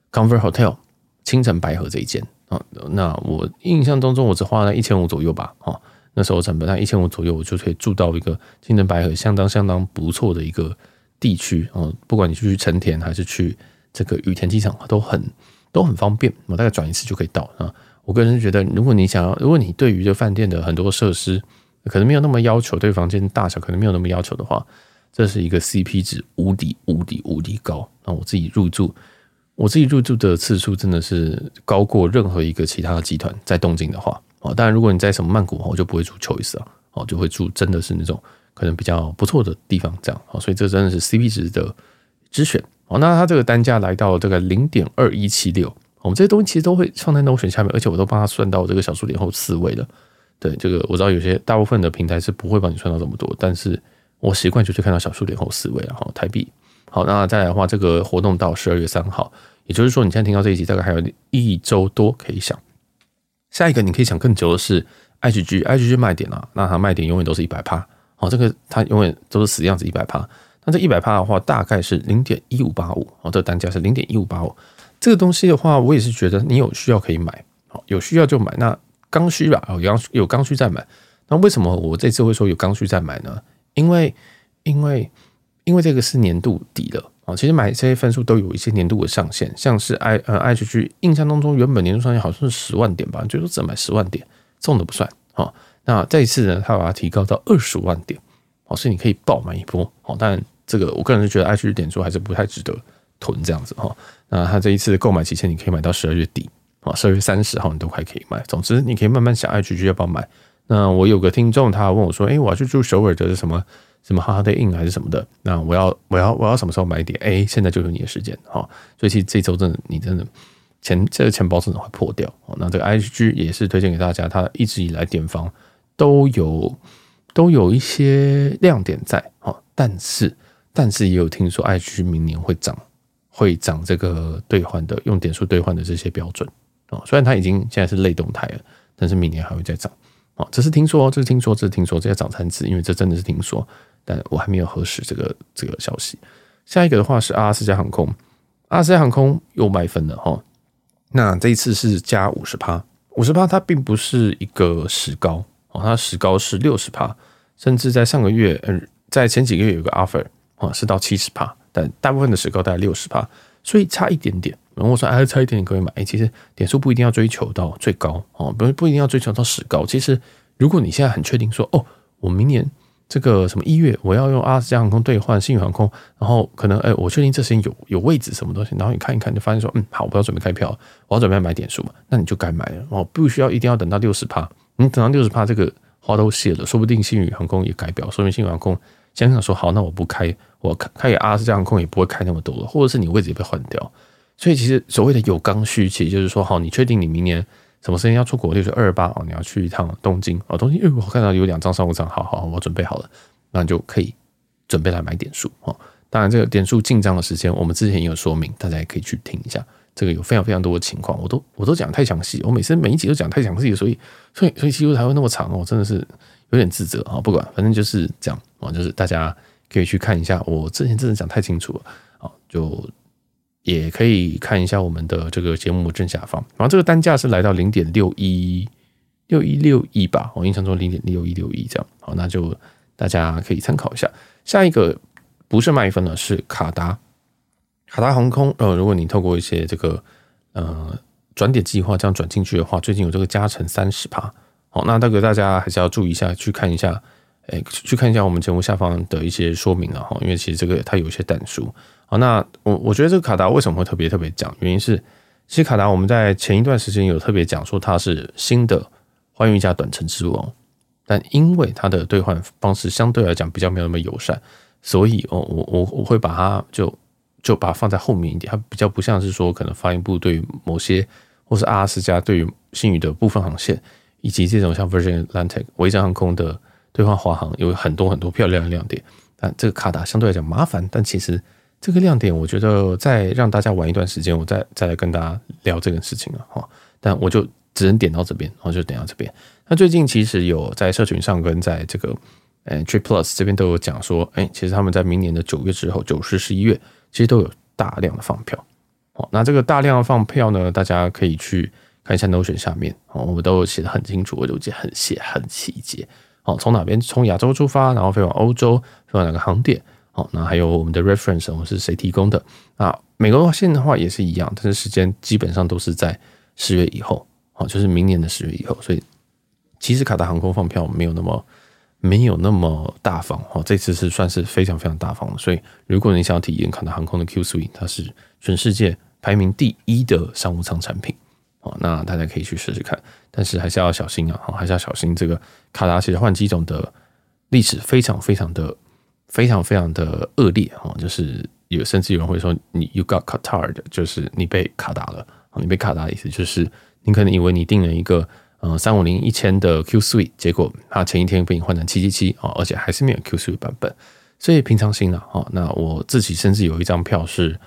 Comfort Hotel 青城白河这一间啊，那我印象当中我只花了一千五左右吧，哈，那时候成本在一千五左右，我就可以住到一个青城白河相当相当不错的一个地区啊，不管你去成田还是去这个羽田机场，都很都很方便，我大概转一次就可以到啊。我个人觉得，如果你想要，如果你对于这饭店的很多设施可能没有那么要求，对房间大小可能没有那么要求的话，这是一个 CP 值无敌无敌无敌高，那我自己入住。我自己入住的次数真的是高过任何一个其他的集团在东京的话啊，当然如果你在什么曼谷，我就不会住 Choice 啊，哦，就会住真的是那种可能比较不错的地方这样啊，所以这真的是 CP 值的之选哦。那它这个单价来到这个零点二一七六，我们这些东西其实都会放在 Notion 下面，而且我都帮它算到这个小数点后四位了。对，这个我知道有些大部分的平台是不会帮你算到这么多，但是我习惯就是看到小数点后四位，然后台币。好，那再来的话，这个活动到十二月三号，也就是说，你现在听到这一集，大概还有一周多可以想。下一个你可以想更久的是 IGG，IGG 卖点啊，那它卖点永远都是一百趴。好，这个它永远都是死样子一百趴。那这一百趴的话，大概是零点一五八五。哦，这单价是零点一五八五。这个东西的话，我也是觉得你有需要可以买，好，有需要就买。那刚需吧，有刚需有刚需再买。那为什么我这次会说有刚需再买呢？因为因为因为这个是年度底了啊，其实买这些分数都有一些年度的上限，像是 I 呃 IHG 印象当中原本年度上限好像是十万点吧，就说只买十万点，这种的不算啊。那这一次呢，他把它提高到二十万点，哦，所以你可以爆买一波哦。但这个我个人是觉得 IHG 点数还是不太值得囤这样子哈。那他这一次的购买期限你可以买到十二月底啊，十二月三十号你都还可以买。总之你可以慢慢想 IHG 要不要买。那我有个听众他问我说，哎，我要去住首尔的什么？什么 Holiday Inn 还是什么的？那我要我要我要什么时候买点？哎，现在就是你的时间哈！所以其实这周真的你真的钱这个钱包真的会破掉。那这个 IHG 也是推荐给大家，它一直以来点房都有都有一些亮点在哈，但是但是也有听说 IG 明年会涨会涨这个兑换的用点数兑换的这些标准啊，虽然它已经现在是类动态了，但是明年还会再涨啊，这是听说，这是听说，这是听说，这要涨三次，因为这真的是听说。但我还没有核实这个这个消息。下一个的话是阿拉斯加航空，阿拉斯加航空又卖分了哈。那这一次是加五十趴，五十趴它并不是一个时高哦，它时高是六十帕，甚至在上个月，嗯，在前几个月有个 offer 啊，是到七十帕，但大部分的时高大概六十帕，所以差一点点。然后我说哎，差一点点可以买，其实点数不一定要追求到最高哦，不不一定要追求到时高。其实如果你现在很确定说哦，我明年。这个什么一月我要用阿斯加航空兑换新宇航空，然后可能哎，我确定这时间有有位置什么东西，然后你看一看就发现说，嗯，好，我要准备开票，我要准备买点数嘛，那你就该买了，哦不需要一定要等到六十趴，你等到六十趴这个花都谢了，说不定新宇航空也改表，说明新宇航空想想说好，那我不开，我开开给阿斯加航空也不会开那么多了，或者是你位置也被换掉，所以其实所谓的有刚需，其实就是说好，你确定你明年。什么时间要出国？就是二十八哦，你要去一趟东京哦，东京，哎，我看到有两张商务舱，好好，我准备好了，那你就可以准备来买点数哦。当然，这个点数进账的时间，我们之前也有说明，大家也可以去听一下。这个有非常非常多的情况，我都我都讲太详细，我每次每一集都讲太详细，所以所以所以几乎才会那么长哦，真的是有点自责啊。不管，反正就是这样啊，就是大家可以去看一下，我之前真的讲太清楚了啊，就。也可以看一下我们的这个节目正下方，然后这个单价是来到零点六一六一六一吧，我印象中零点六一六一这样，好，那就大家可以参考一下。下一个不是卖分了，是卡达卡达航空。呃，如果你透过一些这个呃转点计划这样转进去的话，最近有这个加成三十趴，好，那这个大家还是要注意一下，去看一下，哎，去看一下我们节目下方的一些说明了哈，因为其实这个它有一些但书。好，那我我觉得这个卡达为什么会特别特别讲？原因是，其实卡达我们在前一段时间有特别讲说它是新的欢迎一家短程之王，但因为它的兑换方式相对来讲比较没有那么友善，所以哦，我我我会把它就就把它放在后面一点，它比较不像是说可能发行部对于某些或是阿拉斯加对于星宇的部分航线，以及这种像 Virgin Atlantic 维珍航空的兑换华航有很多很多漂亮的亮点，但这个卡达相对来讲麻烦，但其实。这个亮点，我觉得再让大家玩一段时间，我再再来跟大家聊这个事情了哈。但我就只能点到这边，然后就点到这边。那最近其实有在社群上跟在这个呃 Trip Plus 这边都有讲说，哎，其实他们在明年的九月之后，九十、十一月，其实都有大量的放票。哦，那这个大量的放票呢，大家可以去看一下 Notion 下面，哦，我们都写得很清楚，我都写很写很细节。哦，从哪边？从亚洲出发，然后飞往欧洲，飞往哪个航点？好，那还有我们的 reference，我们是谁提供的？啊，美国线的话也是一样，但是时间基本上都是在十月以后，好，就是明年的十月以后。所以其实卡达航空放票没有那么没有那么大方，哦，这次是算是非常非常大方的。所以如果你想要体验卡达航空的 Q Suite，它是全世界排名第一的商务舱产品，哦，那大家可以去试试看，但是还是要小心啊，还是要小心这个卡达其实换机种的历史非常非常的。非常非常的恶劣哈，就是有甚至有人会说你 you got Qatar 的，就是你被卡达了。你被卡达的意思就是你可能以为你订了一个呃三五零一千的 Q Suite，结果它前一天被你换成七七七啊，而且还是没有 Q Suite 版本，所以平常心了哈。那我自己甚至有一张票是，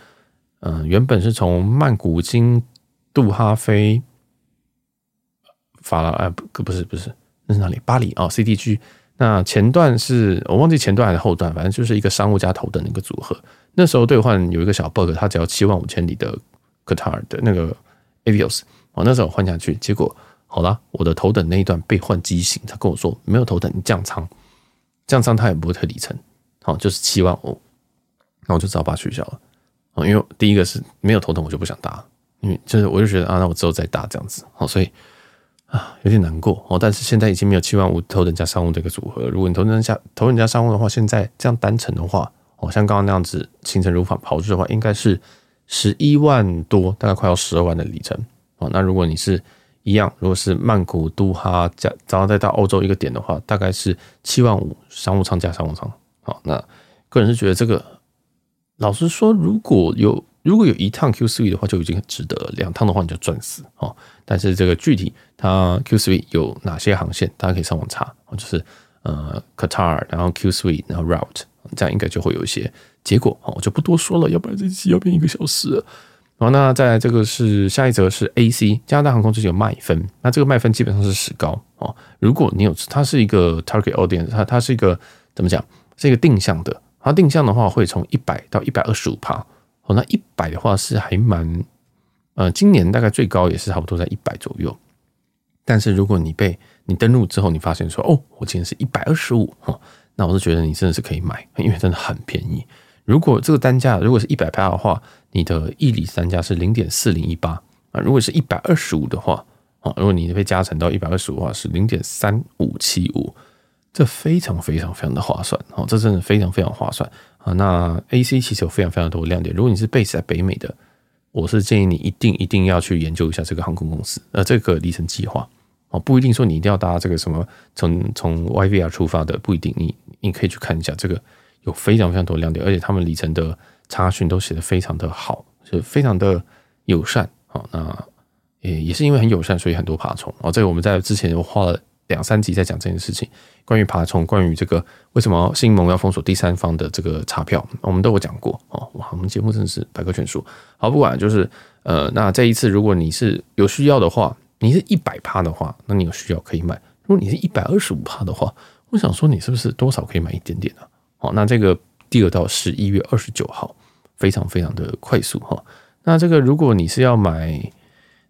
嗯，原本是从曼谷经杜哈飞法拉啊不不是不是那是哪里？巴黎啊 CDG。那前段是我忘记前段还是后段，反正就是一个商务加头等的一个组合。那时候兑换有一个小 bug，它只要七万五千里的 Qatar 的那个 Avios，我那时候换下去，结果好啦，我的头等那一段被换机型，他跟我说没有头等，你降仓，降仓他也不会退里程，好，就是七万五，那我就只好把它取消了。哦，因为第一个是没有头等，我就不想搭，因为就是我就觉得啊，那我之后再搭这样子，好，所以啊有点难过哦。但是现在已经没有七万五头等加商务这个组合。如果你头等加头等加商务的话，现在这样单程的话，哦，像刚刚那样子行程如法炮制的话，应该是十一万多，大概快要十二万的里程。哦，那如果你是一样，如果是曼谷都哈加，然后再到欧洲一个点的话，大概是七万五商务舱加商务舱。好，那个人是觉得这个。老实说，如果有如果有一趟 Q Sweet 的话，就已经很值得。两趟的话，你就赚死哦。但是这个具体它 Q Sweet 有哪些航线，大家可以上网查。就是呃 Qatar，然后 Q Sweet，然后 Route，这样应该就会有一些结果。我就不多说了，要不然这期要变一个小时。然后那再来这个是下一则是 AC 加拿大航空最近有卖分，那这个卖分基本上是史高哦。如果你有，它是一个 Target Audience，它它是一个怎么讲？是一个定向的。它定向的话会从一百到一百二十五趴，哦，那一百的话是还蛮，呃，今年大概最高也是差不多在一百左右。但是如果你被你登录之后，你发现说，哦，我今天是一百二十五，哦，那我是觉得你真的是可以买，因为真的很便宜。如果这个单价如果是一百趴的话，你的一里单价是零点四零一八啊，如果是一百二十五的话，啊，如果你被加成到一百二十五的话是零点三五七五。这非常非常非常的划算哦，这真的非常非常划算啊！那 AC 其实有非常非常多的亮点。如果你是 base 在北美的，我是建议你一定一定要去研究一下这个航空公司，呃，这个里程计划哦，不一定说你一定要搭这个什么从从 YVR 出发的，不一定，你你可以去看一下这个有非常非常多亮点，而且他们里程的查询都写得非常的好，是非常的友善好。那也也是因为很友善，所以很多爬虫哦。这个我们在之前花了。两三集在讲这件事情，关于爬虫，关于这个为什么新盟要封锁第三方的这个查票，我们都有讲过哦。哇，我们节目真的是百科全书。好，不管就是呃，那这一次如果你是有需要的话，你是一百趴的话，那你有需要可以买；如果你是一百二十五趴的话，我想说你是不是多少可以买一点点呢？好，那这个第二到十一月二十九号，非常非常的快速哈。那这个如果你是要买，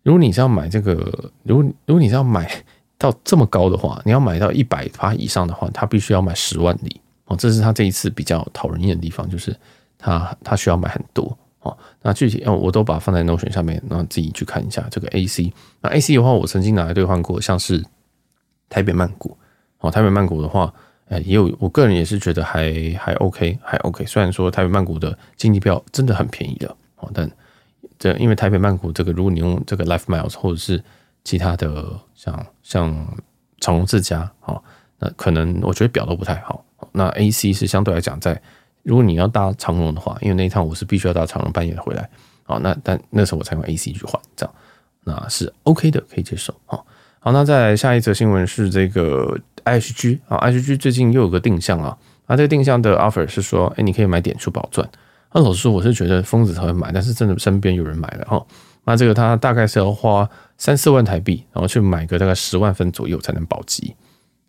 如果你是要买这个，如果如果你是要买。到这么高的话，你要买到一百趴以上的话，他必须要买十万里哦。这是他这一次比较讨人厌的地方，就是他他需要买很多哦。那具体我都把它放在 Notion 下面，然后自己去看一下这个 AC。那 AC 的话，我曾经拿来兑换过，像是台北曼谷哦。台北曼谷的话，诶，也有，我个人也是觉得还还 OK，还 OK。虽然说台北曼谷的经济票真的很便宜的哦，但这因为台北曼谷这个，如果你用这个 Life Miles 或者是其他的像像长荣自家，好，那可能我觉得表都不太好。那 AC 是相对来讲，在如果你要搭长荣的话，因为那一趟我是必须要搭长荣半夜回来，好，那但那时候我才用 AC 去换，这样那是 OK 的，可以接受。好，好，那再来下一则新闻是这个 IHG 啊，IHG 最近又有个定向啊，啊，这个定向的 offer 是说，哎，你可以买点数保钻。那老实说，我是觉得疯子才会买，但是真的身边有人买了哈。那这个他大概是要花三四万台币，然后去买个大概十万分左右才能保级，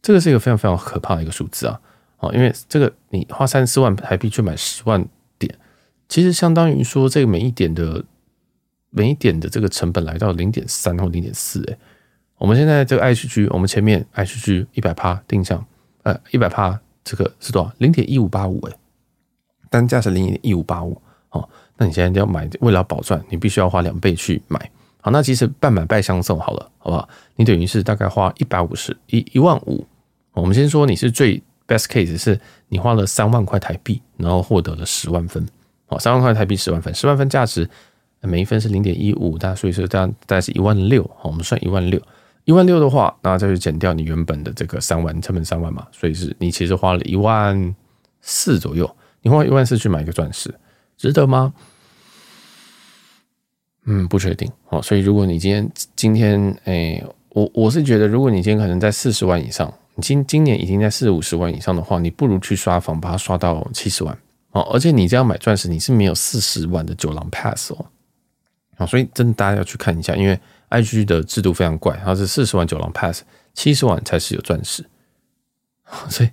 这个是一个非常非常可怕的一个数字啊！哦，因为这个你花三四万台币去买十万点，其实相当于说这个每一点的每一点的这个成本来到零点三或零点四诶。我们现在这个 H G，我们前面 H G 一百趴定向，呃一百趴这个是多少？零点一五八五诶，单价是零点一五八五哦。那你现在要买，为了保赚，你必须要花两倍去买。好，那其实半买半相送好了，好不好？你等于是大概花一百五十一一万五。我们先说你是最 best case，是你花了三万块台币，然后获得了十万分。好，三万块台币十万分，十万分价值每一分是零点一五，大所以说大概大概是一万六。好，我们算一万六，一万六的话，那再去减掉你原本的这个三万成本三万嘛，所以是你其实花了一万四左右。你花一万四去买一个钻石，值得吗？嗯，不确定哦，所以如果你今天今天，哎、我我是觉得，如果你今天可能在四十万以上，你今今年已经在四五十万以上的话，你不如去刷房，把它刷到七十万哦。而且你这样买钻石，你是没有四十万的九廊 pass 哦。啊，所以真的大家要去看一下，因为 IG 的制度非常怪，它是四十万九郎 pass，七十万才是有钻石。所以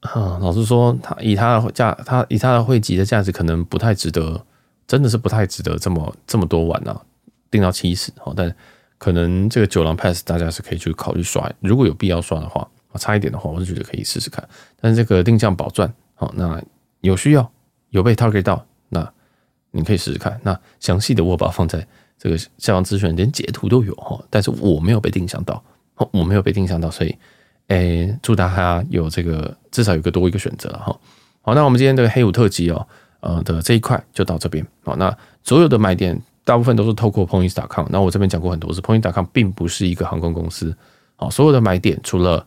啊，老实说，它以它的价，它以它的汇集的价值，可能不太值得。真的是不太值得这么这么多万啊，定到七十哦，但可能这个九郎 Pass 大家是可以去考虑刷，如果有必要刷的话，差一点的话，我是觉得可以试试看。但是这个定向宝钻，好，那有需要有被 target 到，那你可以试试看。那详细的我把放在这个消防资讯，连截图都有哈。但是我没有被定向到，我没有被定向到，所以，诶，祝大家有这个至少有个多一个选择哈。好，那我们今天这个黑五特辑哦，呃的这一块就到这边。好，那所有的买点大部分都是透过 Points.com。那我这边讲过很多次，Points.com 并不是一个航空公司。好，所有的买点除了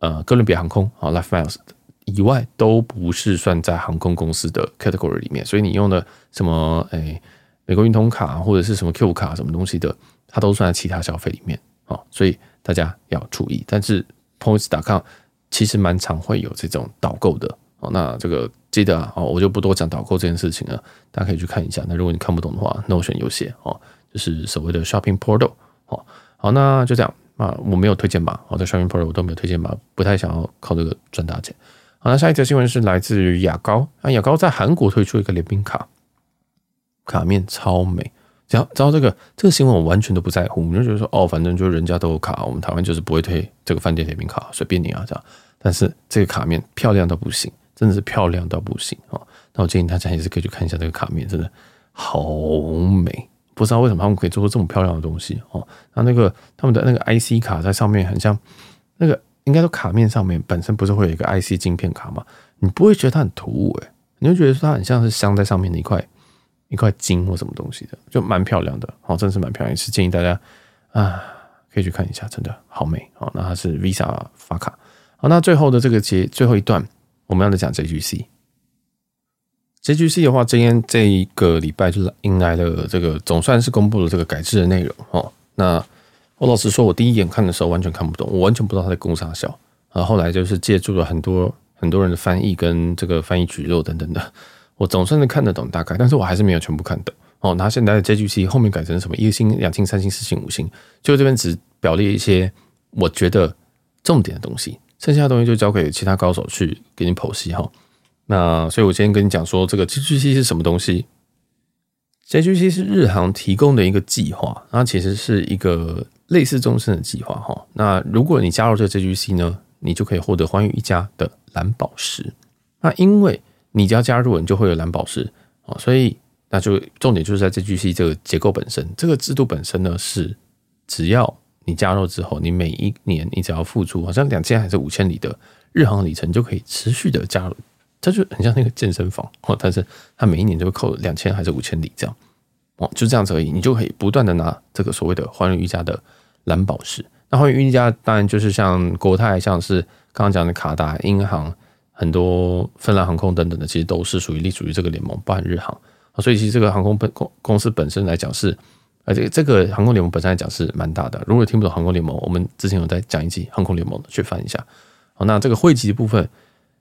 呃哥伦比亚航空啊 LifeMiles 以外，都不是算在航空公司的 category 里面。所以你用的什么诶、美国运通卡或者是什么 Q 卡什么东西的，它都算在其他消费里面。好，所以大家要注意。但是 Points.com 其实蛮常会有这种导购的。哦，那这个记得啊，我就不多讲导购这件事情了，大家可以去看一下。那如果你看不懂的话，Notion 有写哦，就是所谓的 Shopping Portal。好，好，那就这样啊，我没有推荐码，我在 Shopping Portal 我都没有推荐码，不太想要靠这个赚大钱。好，那下一则新闻是来自于雅高啊，雅高在韩国推出一个联名卡，卡面超美。只要知道这个这个新闻，我完全都不在乎，我就觉得说哦，反正就是人家都有卡，我们台湾就是不会推这个饭店联名卡，随便你啊这样。但是这个卡面漂亮到不行。真的是漂亮到不行啊！那我建议大家也是可以去看一下这个卡面，真的好美。不知道为什么他们可以做出这么漂亮的东西哦。那那个他们的那个 IC 卡在上面很像那个，应该说卡面上面本身不是会有一个 IC 晶片卡吗？你不会觉得它很突兀诶，你就觉得说它很像是镶在上面的一块一块金或什么东西的，就蛮漂亮的哦，真的是蛮漂亮。也是建议大家啊可以去看一下，真的好美哦。那它是 Visa 发卡。好，那最后的这个节最后一段。我们要来讲 JGC，JGC 的话，今天这一个礼拜就是迎来了这个总算是公布了这个改制的内容哦。那我老实说，我第一眼看的时候完全看不懂，我完全不知道他在攻啥小。然后来就是借助了很多很多人的翻译跟这个翻译蒟蒻等等的，我总算是看得懂大概，但是我还是没有全部看懂哦。那现在的 JGC 后面改成什么一星、两星、三星、四星、五星，就这边只表列一些我觉得重点的东西。剩下的东西就交给其他高手去给你剖析哈。那所以我今天跟你讲说，这个 JGC 是什么东西？JGC 是日航提供的一个计划，它其实是一个类似终身的计划哈。那如果你加入这个 JGC 呢，你就可以获得寰宇一家的蓝宝石。那因为你只要加入，你就会有蓝宝石哦，所以那就重点就是在 JGC 这个结构本身，这个制度本身呢是只要。你加入之后，你每一年你只要付出好像两千还是五千里的日航里程，就可以持续的加入。这就很像那个健身房哦，但是它每一年就会扣两千还是五千里这样哦，就这样子而已。你就可以不断的拿这个所谓的寰宇一家的蓝宝石。那寰宇一家当然就是像国泰，像是刚刚讲的卡达、英航、很多芬兰航空等等的，其实都是属于隶属于这个联盟，包含日航。所以其实这个航空本公公司本身来讲是。而且这个航空联盟本身来讲是蛮大的。如果听不懂航空联盟，我们之前有在讲一集航空联盟，去翻一下。好，那这个汇集的部分，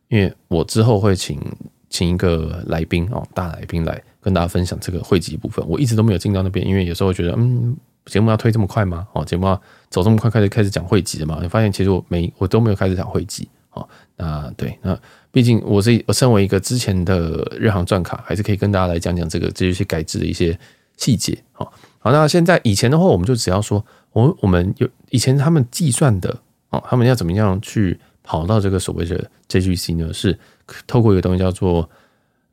因为我之后会请请一个来宾哦，大来宾来跟大家分享这个汇集部分。我一直都没有进到那边，因为有时候觉得，嗯，节目要推这么快吗？哦，节目要走这么快，开始开始讲汇集的嘛？你发现其实我没我都没有开始讲汇集。哦，那对，那毕竟我是我身为一个之前的日航钻卡，还是可以跟大家来讲讲这个这些改制的一些细节。好。好，那现在以前的话，我们就只要说，我我们有以前他们计算的哦，他们要怎么样去跑到这个所谓的 JGC 呢？是透过一个东西叫做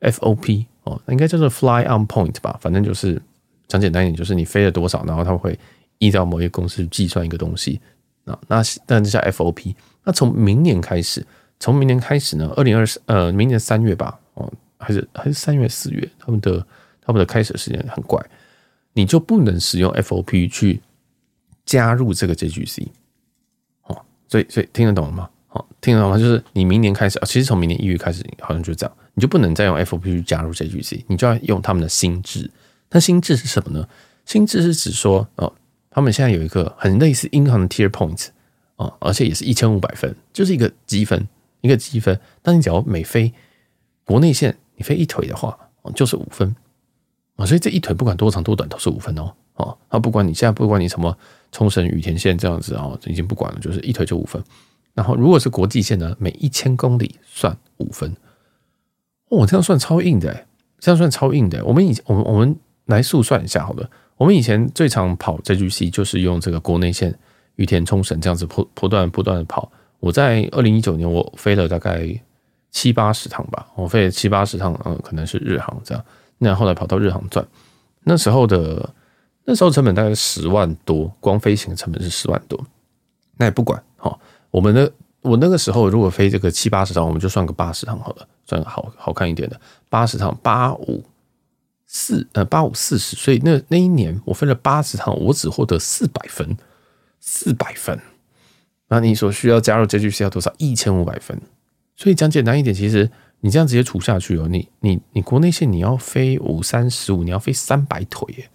FOP 哦，应该叫做 Fly on Point 吧，反正就是讲简单一点，就是你飞了多少，然后他们会依照某一个公式计算一个东西啊。那那这叫 FOP。那从明年开始，从明年开始呢，二零二四呃，明年三月吧，哦，还是还是三月四月，他们的他们的开始时间很怪。你就不能使用 FOP 去加入这个 JGC 哦，所以所以听得懂了吗？好，听得懂吗？就是你明年开始啊，其实从明年一月开始，好像就这样，你就不能再用 FOP 去加入 JGC，你就要用他们的新制。那新制是什么呢？新制是指说哦，他们现在有一个很类似银行的 Tier Points 啊，而且也是一千五百分，就是一个积分，一个积分。但你只要每飞国内线，你飞一腿的话，就是五分。啊，所以这一腿不管多长多短都是五分哦，哦，啊，不管你现在不管你什么冲绳羽田线这样子啊，已经不管了，就是一腿就五分。然后如果是国际线呢，每一千公里算五分。哦，这样算超硬的，这样算超硬的。我们以我们我们来速算一下好了，我们以前最常跑 JGC 就是用这个国内线羽田冲绳这样子不不断不断的跑。我在二零一九年我飞了大概七八十趟吧，我飞了七八十趟，嗯，可能是日航这样。那后来跑到日航赚，那时候的那时候成本大概十万多，光飞行成本是十万多。那也不管哈，我们的我那个时候如果飞这个七八十趟，我们就算个八十趟好了，算个好好看一点的八十趟八五。四呃八五四十，所以那那一年我飞了八十趟，我只获得四百分，四百分。那你所需要加入 JGC 要多少？一千五百分。所以讲简单一点，其实你这样直接除下去哦，你你你国内线你要飞五三十五，你要飞三百腿耶，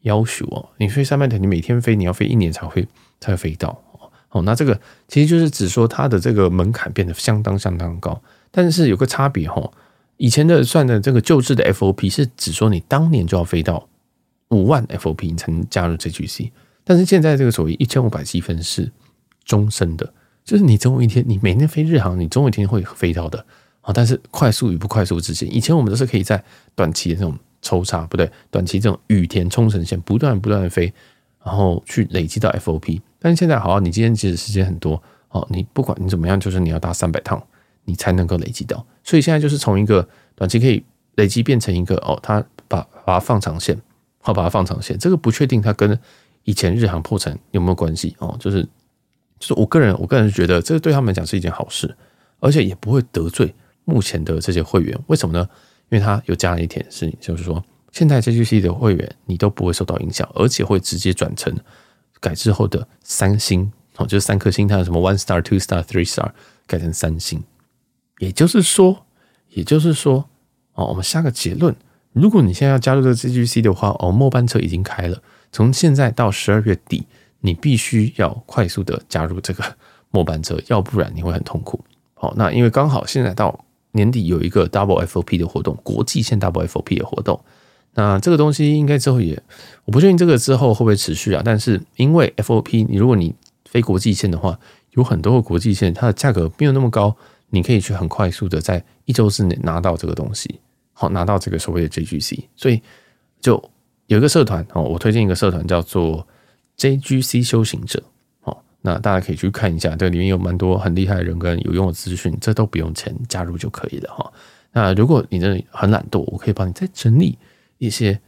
要求哦，你飞三百腿，你每天飞，你要飞一年才会才会飞到哦。那这个其实就是只说它的这个门槛变得相当相当高，但是有个差别哈。以前的算的这个旧制的 FOP 是只说你当年就要飞到五万 FOP 你才能加入 JGC，但是现在这个所谓一千五百积分是终身的，就是你总有一天你每天飞日航，你总有一天会飞到的啊。但是快速与不快速之间，以前我们都是可以在短期的这种抽插，不对，短期这种羽田冲绳线不断不断的飞，然后去累积到 FOP。但是现在好，你今天其实时间很多哦，你不管你怎么样，就是你要搭三百趟。你才能够累积到，所以现在就是从一个短期可以累积变成一个哦，它把把它放长线，好把它放长线，这个不确定它跟以前日航破产有没有关系哦，就是就是我个人我个人觉得这对他们来讲是一件好事，而且也不会得罪目前的这些会员，为什么呢？因为他有加了一点事情，就是说现在 JGC 的会员你都不会受到影响，而且会直接转成改之后的三星哦，就是三颗星，它有什么 One Star、Two Star、Three Star 改成三星。也就是说，也就是说，哦，我们下个结论：如果你现在要加入这个 JGC 的话，哦，末班车已经开了，从现在到十二月底，你必须要快速的加入这个末班车，要不然你会很痛苦。好，那因为刚好现在到年底有一个 Double FOP 的活动，国际线 Double FOP 的活动，那这个东西应该之后也，我不确定这个之后会不会持续啊。但是因为 FOP，你如果你飞国际线的话，有很多个国际线它的价格没有那么高。你可以去很快速的在一周之内拿到这个东西，好，拿到这个所谓的 JGC，所以就有一个社团哦，我推荐一个社团叫做 JGC 修行者，哦，那大家可以去看一下，这里面有蛮多很厉害的人跟有用的资讯，这都不用钱加入就可以了哈。那如果你真的很懒惰，我可以帮你再整理一些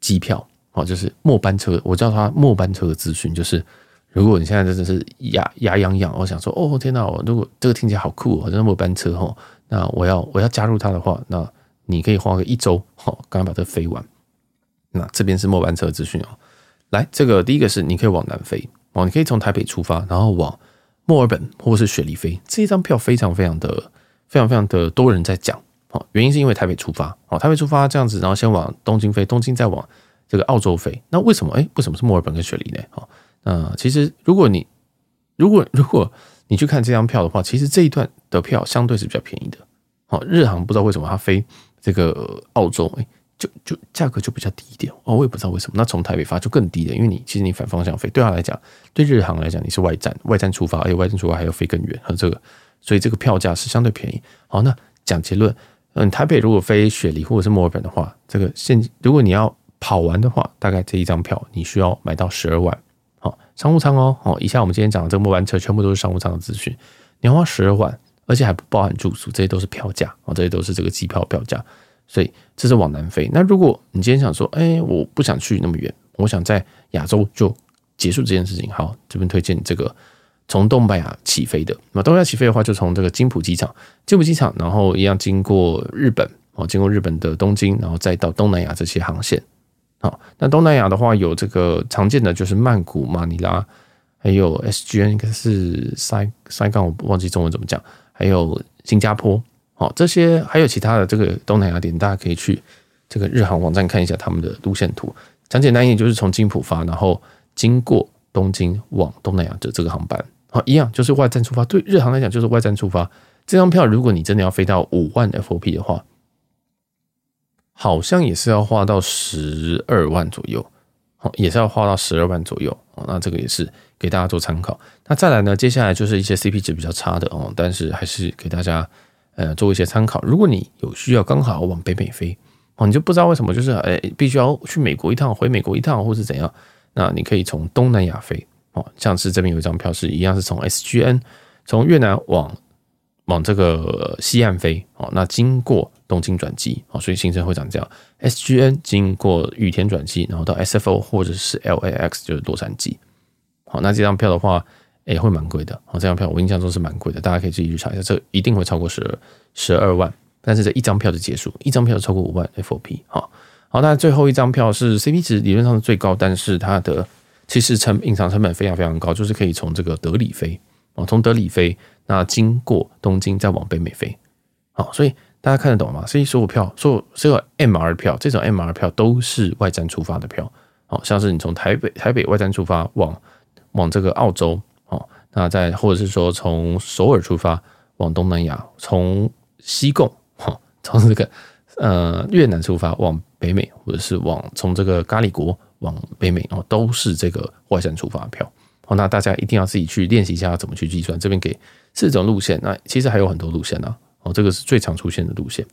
机票，哦，就是末班车，我叫它末班车的资讯，就是。如果你现在真的是牙牙痒痒，我想说，哦天哪！我如果这个听起来好酷哦，那末班车哈，那我要我要加入它的话，那你可以花个一周，好，刚刚把这飞完。那这边是末班车资讯哦。来，这个第一个是你可以往南飞哦，你可以从台北出发，然后往墨尔本或是雪梨飞。这一张票非常非常的非常非常的多人在讲，哦，原因是因为台北出发，哦，台北出发这样子，然后先往东京飞，东京再往这个澳洲飞。那为什么？哎，为什么是墨尔本跟雪梨呢？哦。那，其实如果你如果如果你去看这张票的话，其实这一段的票相对是比较便宜的。好，日航不知道为什么它飞这个澳洲，哎，就就价格就比较低一点哦，我也不知道为什么。那从台北发就更低了，因为你其实你反方向飞，对他来讲，对日航来讲你是外站，外站出发，而且外站出发还要飞更远，和这个，所以这个票价是相对便宜。好，那讲结论，嗯，台北如果飞雪梨或者是墨尔本的话，这个现如果你要跑完的话，大概这一张票你需要买到十二万。好，商务舱哦，好，以下我们今天讲的这个末班车全部都是商务舱的资讯，你要花十二万，而且还不包含住宿，这些都是票价啊，这些都是这个机票票价，所以这是往南飞。那如果你今天想说，哎，我不想去那么远，我想在亚洲就结束这件事情，好，这边推荐这个从东南亚起飞的。那东南亚起飞的话，就从这个金浦机场，金浦机场，然后一样经过日本，哦，经过日本的东京，然后再到东南亚这些航线。好，那东南亚的话有这个常见的就是曼谷、马尼拉，还有 SGN 应该是塞塞港，我忘记中文怎么讲，还有新加坡。好，这些还有其他的这个东南亚点，大家可以去这个日航网站看一下他们的路线图。讲简单一点，就是从金浦发，然后经过东京往东南亚的这个航班，好，一样就是外站出发。对日航来讲，就是外站出发。这张票，如果你真的要飞到五万 FOP 的话。好像也是要花到十二万左右，好，也是要花到十二万左右哦。那这个也是给大家做参考。那再来呢，接下来就是一些 CP 值比较差的哦，但是还是给大家呃做一些参考。如果你有需要，刚好往北美飞哦，你就不知道为什么就是哎，必须要去美国一趟，回美国一趟，或是怎样？那你可以从东南亚飞哦，像是这边有一张票是一样，是从 SGN 从越南往往这个西岸飞哦，那经过东京转机哦，所以行程会长这样：SGN 经过羽田转机，然后到 SFO 或者是 LAX 就是洛杉矶。好，那这张票的话，哎，会蛮贵的。哦，这张票我印象中是蛮贵的，大家可以自己去查一下，这一定会超过十二十二万。但是这一张票就结束，一张票超过五万 FOP。好，好，那最后一张票是 CP 值理论上是最高，但是它的其实成隐藏成本非常非常高，就是可以从这个德里飞哦，从德里飞，那经过东京再往北美飞。好，所以大家看得懂吗？所以所有票，所有所有 MR 票，这种 MR 票都是外站出发的票。好，像是你从台北台北外站出发往往这个澳洲，哦，那再或者是说从首尔出发往东南亚，从西贡哈。从这个呃越南出发往北美，或者是往从这个咖喱国往北美哦，都是这个外站出发票。好，那大家一定要自己去练习一下怎么去计算。这边给四种路线，那其实还有很多路线呢。哦，这个是最常出现的路线。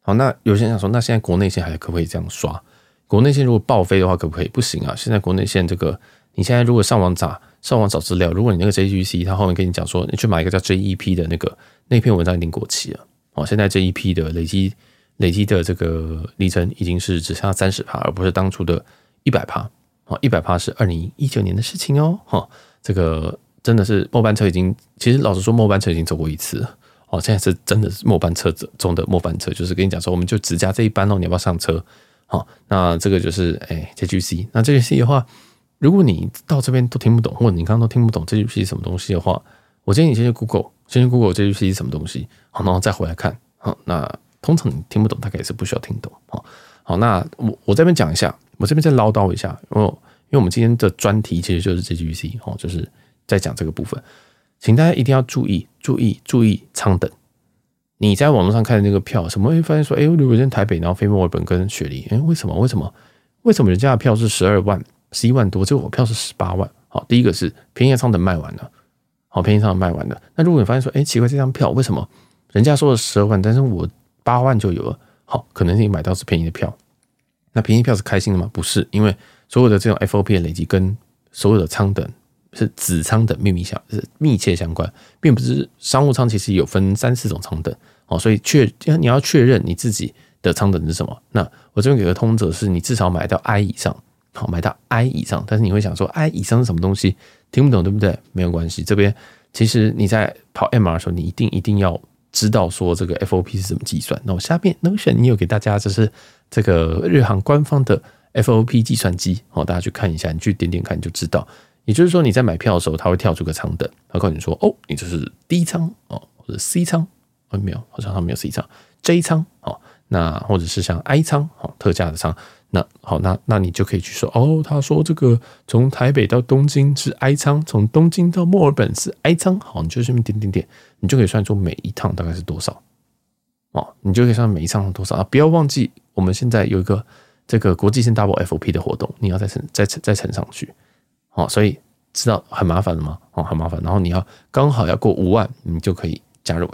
好，那有些人想说，那现在国内线还可不可以这样刷？国内线如果爆飞的话，可不可以？不行啊！现在国内线这个，你现在如果上网找上网找资料，如果你那个 JGC 它后面跟你讲说，你去买一个叫 JEP 的那个那篇文章已经过期了。哦，现在这一批的累积累积的这个里程已经是只剩下三十趴，而不是当初的一百趴。哦，一百趴是二零一九年的事情哦。哈，这个真的是末班车已经，其实老实说，末班车已经走过一次了。哦，现在是真的是末班车中的末班车，就是跟你讲说，我们就只加这一班哦，你要不要上车？好，那这个就是哎，JGC。那 JGC 的话，如果你到这边都听不懂，或者你刚刚都听不懂 JGC 是什么东西的话，我建议你先去 Google。先去 Google JGC 是什么东西，好，然后再回来看，好，那通常你听不懂，大概也是不需要听懂，好，好，那我我这边讲一下，我这边再唠叨一下，因为因为我们今天的专题其实就是 JGC，哦，就是在讲这个部分，请大家一定要注意，注意，注意舱等。你在网络上看的那个票，什么会发现说，哎，如果在台北，然后飞墨尔本跟雪梨，哎，为什么？为什么？为什么人家的票是十二万、十一万多，这个我票是十八万？好，第一个是便宜的舱等卖完了。好，便宜舱卖完了。那如果你发现说，哎，奇怪，这张票为什么人家说了十二万，但是我八万就有了？好，可能你买到是便宜的票。那便宜票是开心的吗？不是，因为所有的这种 FOP 的累积跟所有的舱等是子舱等秘密相是密切相关，并不是商务舱其实有分三四种舱等。好，所以确你要确认你自己的舱等是什么。那我这边给个通则是，你至少买到 I 以上，好，买到 I 以上。但是你会想说，I 以上是什么东西？听不懂对不对？没有关系，这边其实你在跑 MR 的时候，你一定一定要知道说这个 FOP 是怎么计算。那我下面 Notion 你有给大家就是这个日航官方的 FOP 计算机好，大家去看一下，你去点点看你就知道。也就是说你在买票的时候，它会跳出个舱等，它告诉你说哦，你这是 D 舱哦，或者 C 舱哦，没有，好像它没有 C 舱，J 舱哦，那或者是像 I 舱哦，特价的舱。那好，那那你就可以去说哦，他说这个从台北到东京是 I 仓，从东京到墨尔本是 I 仓。好，你就这么点点点，你就可以算出每一趟大概是多少哦，你就可以算每一趟多少啊！不要忘记，我们现在有一个这个国际线 Double FOP 的活动，你要再乘再乘再乘上去哦，所以知道很麻烦了吗？哦，很麻烦。然后你要刚好要过五万，你就可以加入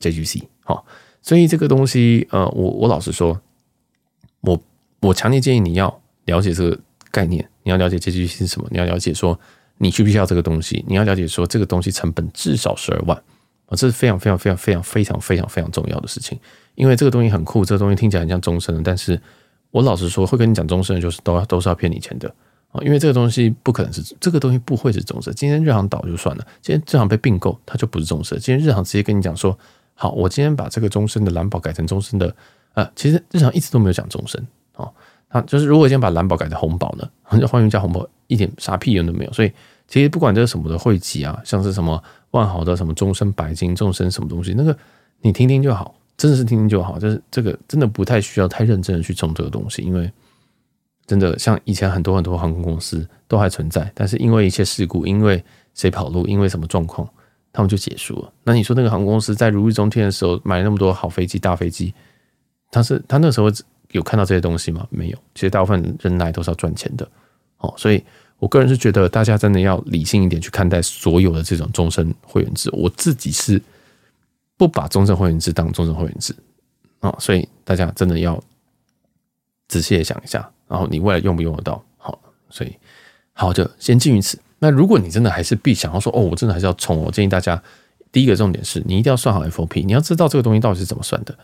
JGC。好，所以这个东西，呃，我我老实说，我。我强烈建议你要了解这个概念，你要了解 JGC 是什么，你要了解说你需不需要这个东西，你要了解说这个东西成本至少十二万。啊，这是非常非常非常非常非常非常非常重要的事情，因为这个东西很酷，这个东西听起来很像终身的，但是我老实说会跟你讲终身的，就是都都是要骗你钱的，因为这个东西不可能是这个东西不会是终身，今天日航倒就算了，今天日航被并购，它就不是终身，今天日航直接跟你讲说，好，我今天把这个终身的蓝宝改成终身的啊，其实日航一直都没有讲终身。哦，他就是如果先把蓝宝改成红宝呢？就欢迎加红宝，一点啥屁用都没有。所以其实不管这是什么的汇集啊，像是什么万豪的什么终身白金、终身什么东西，那个你听听就好，真的是听听就好。就是这个真的不太需要太认真的去冲这个东西，因为真的像以前很多很多航空公司都还存在，但是因为一些事故，因为谁跑路，因为什么状况，他们就结束了。那你说那个航空公司在如日中天的时候买那么多好飞机、大飞机，他是他那时候。有看到这些东西吗？没有。其实大部分人来都是要赚钱的，哦，所以我个人是觉得大家真的要理性一点去看待所有的这种终身会员制。我自己是不把终身会员制当终身会员制啊，所以大家真的要仔细的想一下，然后你未来用不用得到？好，所以好就先禁于此。那如果你真的还是必想要说哦，我真的还是要冲，我建议大家第一个重点是你一定要算好 FOP，你要知道这个东西到底是怎么算的，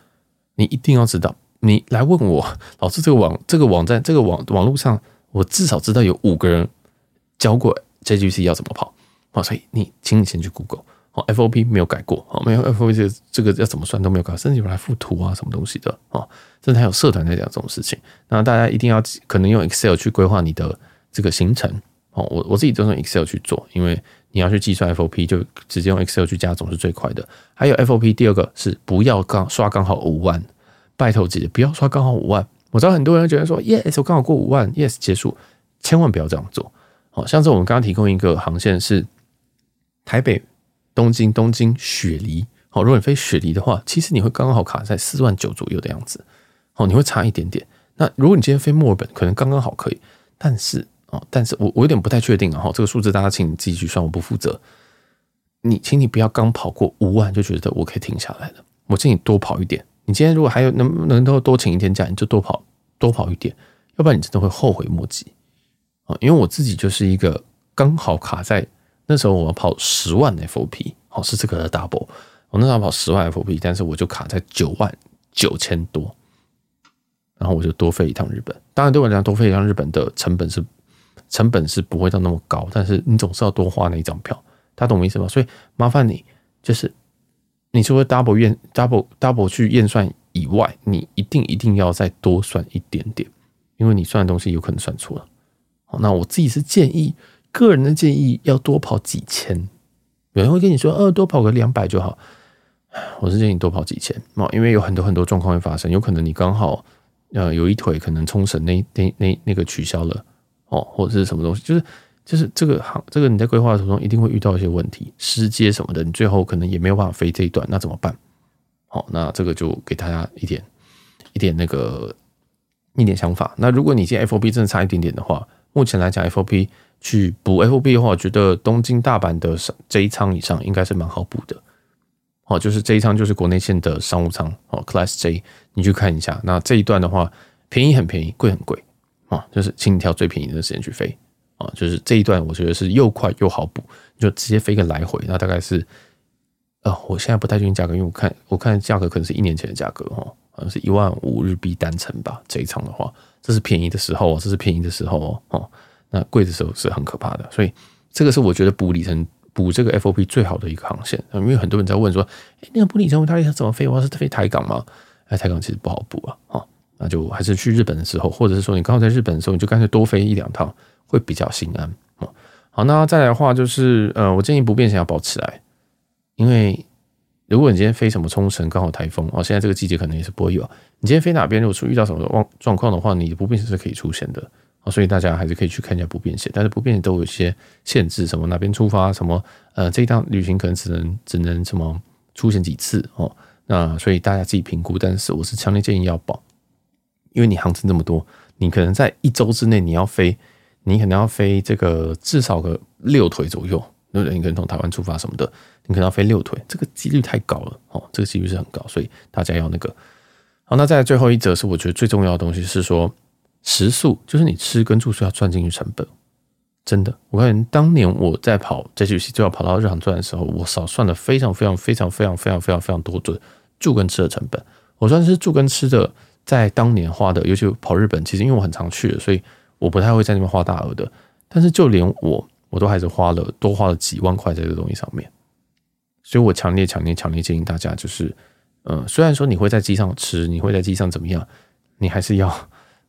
你一定要知道。你来问我，老师，这个网这个网站这个网网络上，我至少知道有五个人教过 JGC 要怎么跑，好，所以你请你先去 Google。哦，FOP 没有改过，哦，没有 FOP 这个这个要怎么算都没有改，甚至有来附图啊，什么东西的，哦，甚至还有社团在讲这种事情。那大家一定要可能用 Excel 去规划你的这个行程，哦，我我自己都用 Excel 去做，因为你要去计算 FOP，就直接用 Excel 去加总是最快的。还有 FOP 第二个是不要刚刷刚好五万，拜托姐姐不要刷刚好五万。我知道很多人觉得说，Yes，我刚好过五万，Yes，结束，千万不要这样做。哦，像是我们刚刚提供一个航线是台北。东京，东京雪梨，好，如果你飞雪梨的话，其实你会刚刚好卡在四万九左右的样子，哦，你会差一点点。那如果你今天飞墨尔本，可能刚刚好可以，但是哦，但是我我有点不太确定啊，哈，这个数字大家请你自己去算，我不负责。你，请你不要刚跑过五万就觉得我可以停下来了，我建议你多跑一点。你今天如果还有能能够多请一天假，你就多跑多跑一点，要不然你真的会后悔莫及啊。因为我自己就是一个刚好卡在。那时候我要跑十万 FOP，好，是这个 double。我那时候跑十万 FOP，但是我就卡在九万九千多，然后我就多飞一趟日本。当然，对我来讲，多飞一趟日本的成本是成本是不会到那么高，但是你总是要多花那一张票，大家懂我意思吗？所以麻烦你，就是你除了 double 验 double double 去验算以外，你一定一定要再多算一点点，因为你算的东西有可能算错了。好，那我自己是建议。个人的建议要多跑几千，有人会跟你说，呃，多跑个两百就好。我是建议多跑几千，因为有很多很多状况会发生，有可能你刚好呃有一腿可能冲绳那那那那个取消了哦，或者是什么东西，就是就是这个行这个你在规划的途中一定会遇到一些问题，失接什么的，你最后可能也没有办法飞这一段，那怎么办？好，那这个就给大家一点一点那个一点想法。那如果你现在 FOP 真的差一点点的话，目前来讲 FOP。去补 FOP 的话，我觉得东京、大阪的这一舱以上应该是蛮好补的。哦，就是这一仓就是国内线的商务舱哦，Class J，你去看一下。那这一段的话，便宜很便宜，贵很贵啊，就是请你挑最便宜的时间去飞啊。就是这一段，我觉得是又快又好补，就直接飞个来回。那大概是，呃，我现在不太确定价格，因为我看我看价格可能是一年前的价格哦，好像是一万五日币单程吧。这一场的话，这是便宜的时候哦，这是便宜的时候哦。那贵的时候是很可怕的，所以这个是我觉得补里程补这个 FOP 最好的一个航线。因为很多人在问说，哎，那个补里程，我到底怎么飞？我是飞台港吗？哎，台港其实不好补啊，哈，那就还是去日本的时候，或者是说你刚好在日本的时候，你就干脆多飞一两趟，会比较心安哦。好，那再来的话就是，呃，我建议不变险要保起来，因为如果你今天飞什么冲绳，刚好台风哦，现在这个季节可能也是不会有。你今天飞哪边，如果出遇到什么状状况的话，你的不变险是可以出现的。所以大家还是可以去看一下不便险，但是不便险都有一些限制，什么哪边出发，什么呃这一趟旅行可能只能只能什么出现几次哦，那所以大家自己评估。但是我是强烈建议要保，因为你航程这么多，你可能在一周之内你要飞，你可能要飞这个至少个六腿左右，对不对？你可能从台湾出发什么的，你可能要飞六腿，这个几率太高了哦，这个几率是很高，所以大家要那个好。那再最后一则是我觉得最重要的东西是说。食宿就是你吃跟住宿要算进去成本，真的。我看当年我在跑这游戏就要跑到日航转的时候，我少算了非常非常非常非常非常非常非常多的住跟吃的成本。我算是住跟吃的，在当年花的，尤其跑日本，其实因为我很常去了，所以我不太会在那边花大额的。但是就连我，我都还是花了多花了几万块在这个东西上面。所以我强烈强烈强烈建议大家，就是，嗯，虽然说你会在机上吃，你会在机上怎么样，你还是要。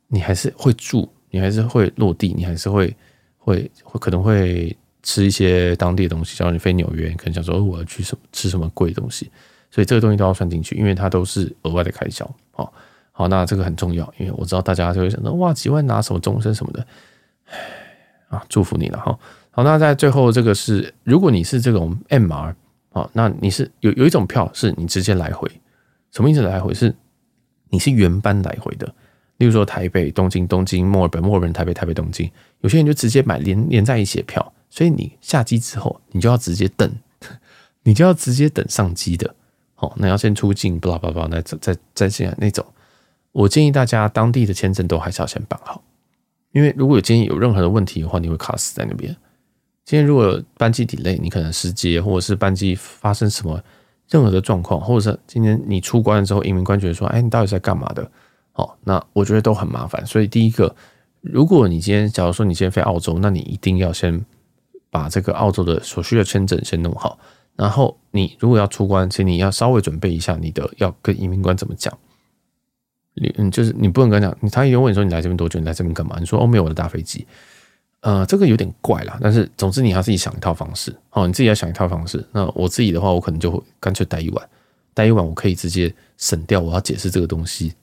你还是会住，你还是会落地，你还是会会会可能会吃一些当地的东西。假如你飞纽约，可能想说我要去什么吃什么贵的东西，所以这个东西都要算进去，因为它都是额外的开销。好，好，那这个很重要，因为我知道大家就会想说哇，几万拿什么终身什么的，唉，啊，祝福你了哈。好，那在最后这个是，如果你是这种 MR 啊，那你是有有一种票是你直接来回，什么意思来回？是你是原班来回的。例如说台北、东京、东京、墨尔本、墨尔本、台北、台北、东京，有些人就直接买连连在一起的票，所以你下机之后，你就要直接等，你就要直接等上机的，哦，那要先出境，巴拉巴拉，那再再再进来那种，我建议大家当地的签证都还是要先办好，因为如果有今天有任何的问题的话，你会卡死在那边。今天如果班机 delay，你可能失接，或者是班机发生什么任何的状况，或者是今天你出关了之后，移民官觉得说，哎，你到底在干嘛的？哦，那我觉得都很麻烦。所以第一个，如果你今天假如说你今天飞澳洲，那你一定要先把这个澳洲的所需的签证先弄好。然后你如果要出关，请你要稍微准备一下你的要跟移民官怎么讲。你嗯，就是你不能跟他讲，你他一问你说你来这边多久？你来这边干嘛？你说哦，没有我的大飞机。呃，这个有点怪啦，但是总之你要自己想一套方式，哦，你自己要想一套方式。那我自己的话，我可能就会干脆待一晚，待一晚我可以直接省掉我要解释这个东西，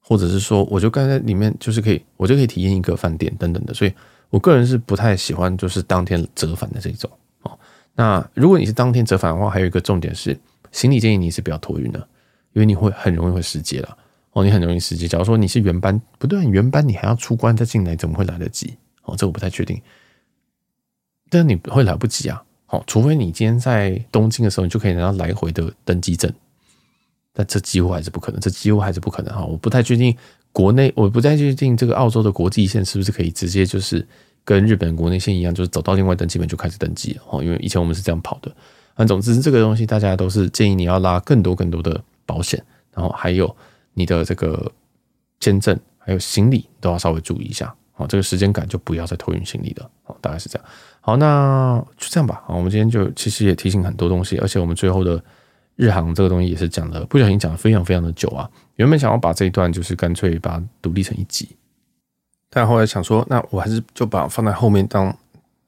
或者是说我就干在里面，就是可以我就可以体验一个饭店等等的。所以我个人是不太喜欢就是当天折返的这种哦。那如果你是当天折返的话，还有一个重点是行李建议你是不要托运的，因为你会很容易会失接了哦，你很容易失机。假如说你是原班，不对，原班你还要出关再进来，怎么会来得及？哦，这我不太确定，但你会来不及啊！好，除非你今天在东京的时候，你就可以拿到来回的登机证，但这几乎还是不可能，这几乎还是不可能哈！我不太确定国内，我不太确定这个澳洲的国际线是不是可以直接就是跟日本国内线一样，就是走到另外登机门就开始登机哦，因为以前我们是这样跑的。那总之，这个东西大家都是建议你要拉更多更多的保险，然后还有你的这个签证，还有行李都要稍微注意一下。好，这个时间感就不要再托运行李了。好，大概是这样。好，那就这样吧。好，我们今天就其实也提醒很多东西，而且我们最后的日航这个东西也是讲的不小心讲的非常非常的久啊。原本想要把这一段就是干脆把它独立成一集，但后来想说，那我还是就把放在后面当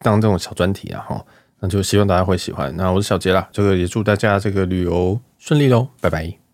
当这种小专题啊。哈，那就希望大家会喜欢。那我是小杰啦，这个也祝大家这个旅游顺利喽，拜拜。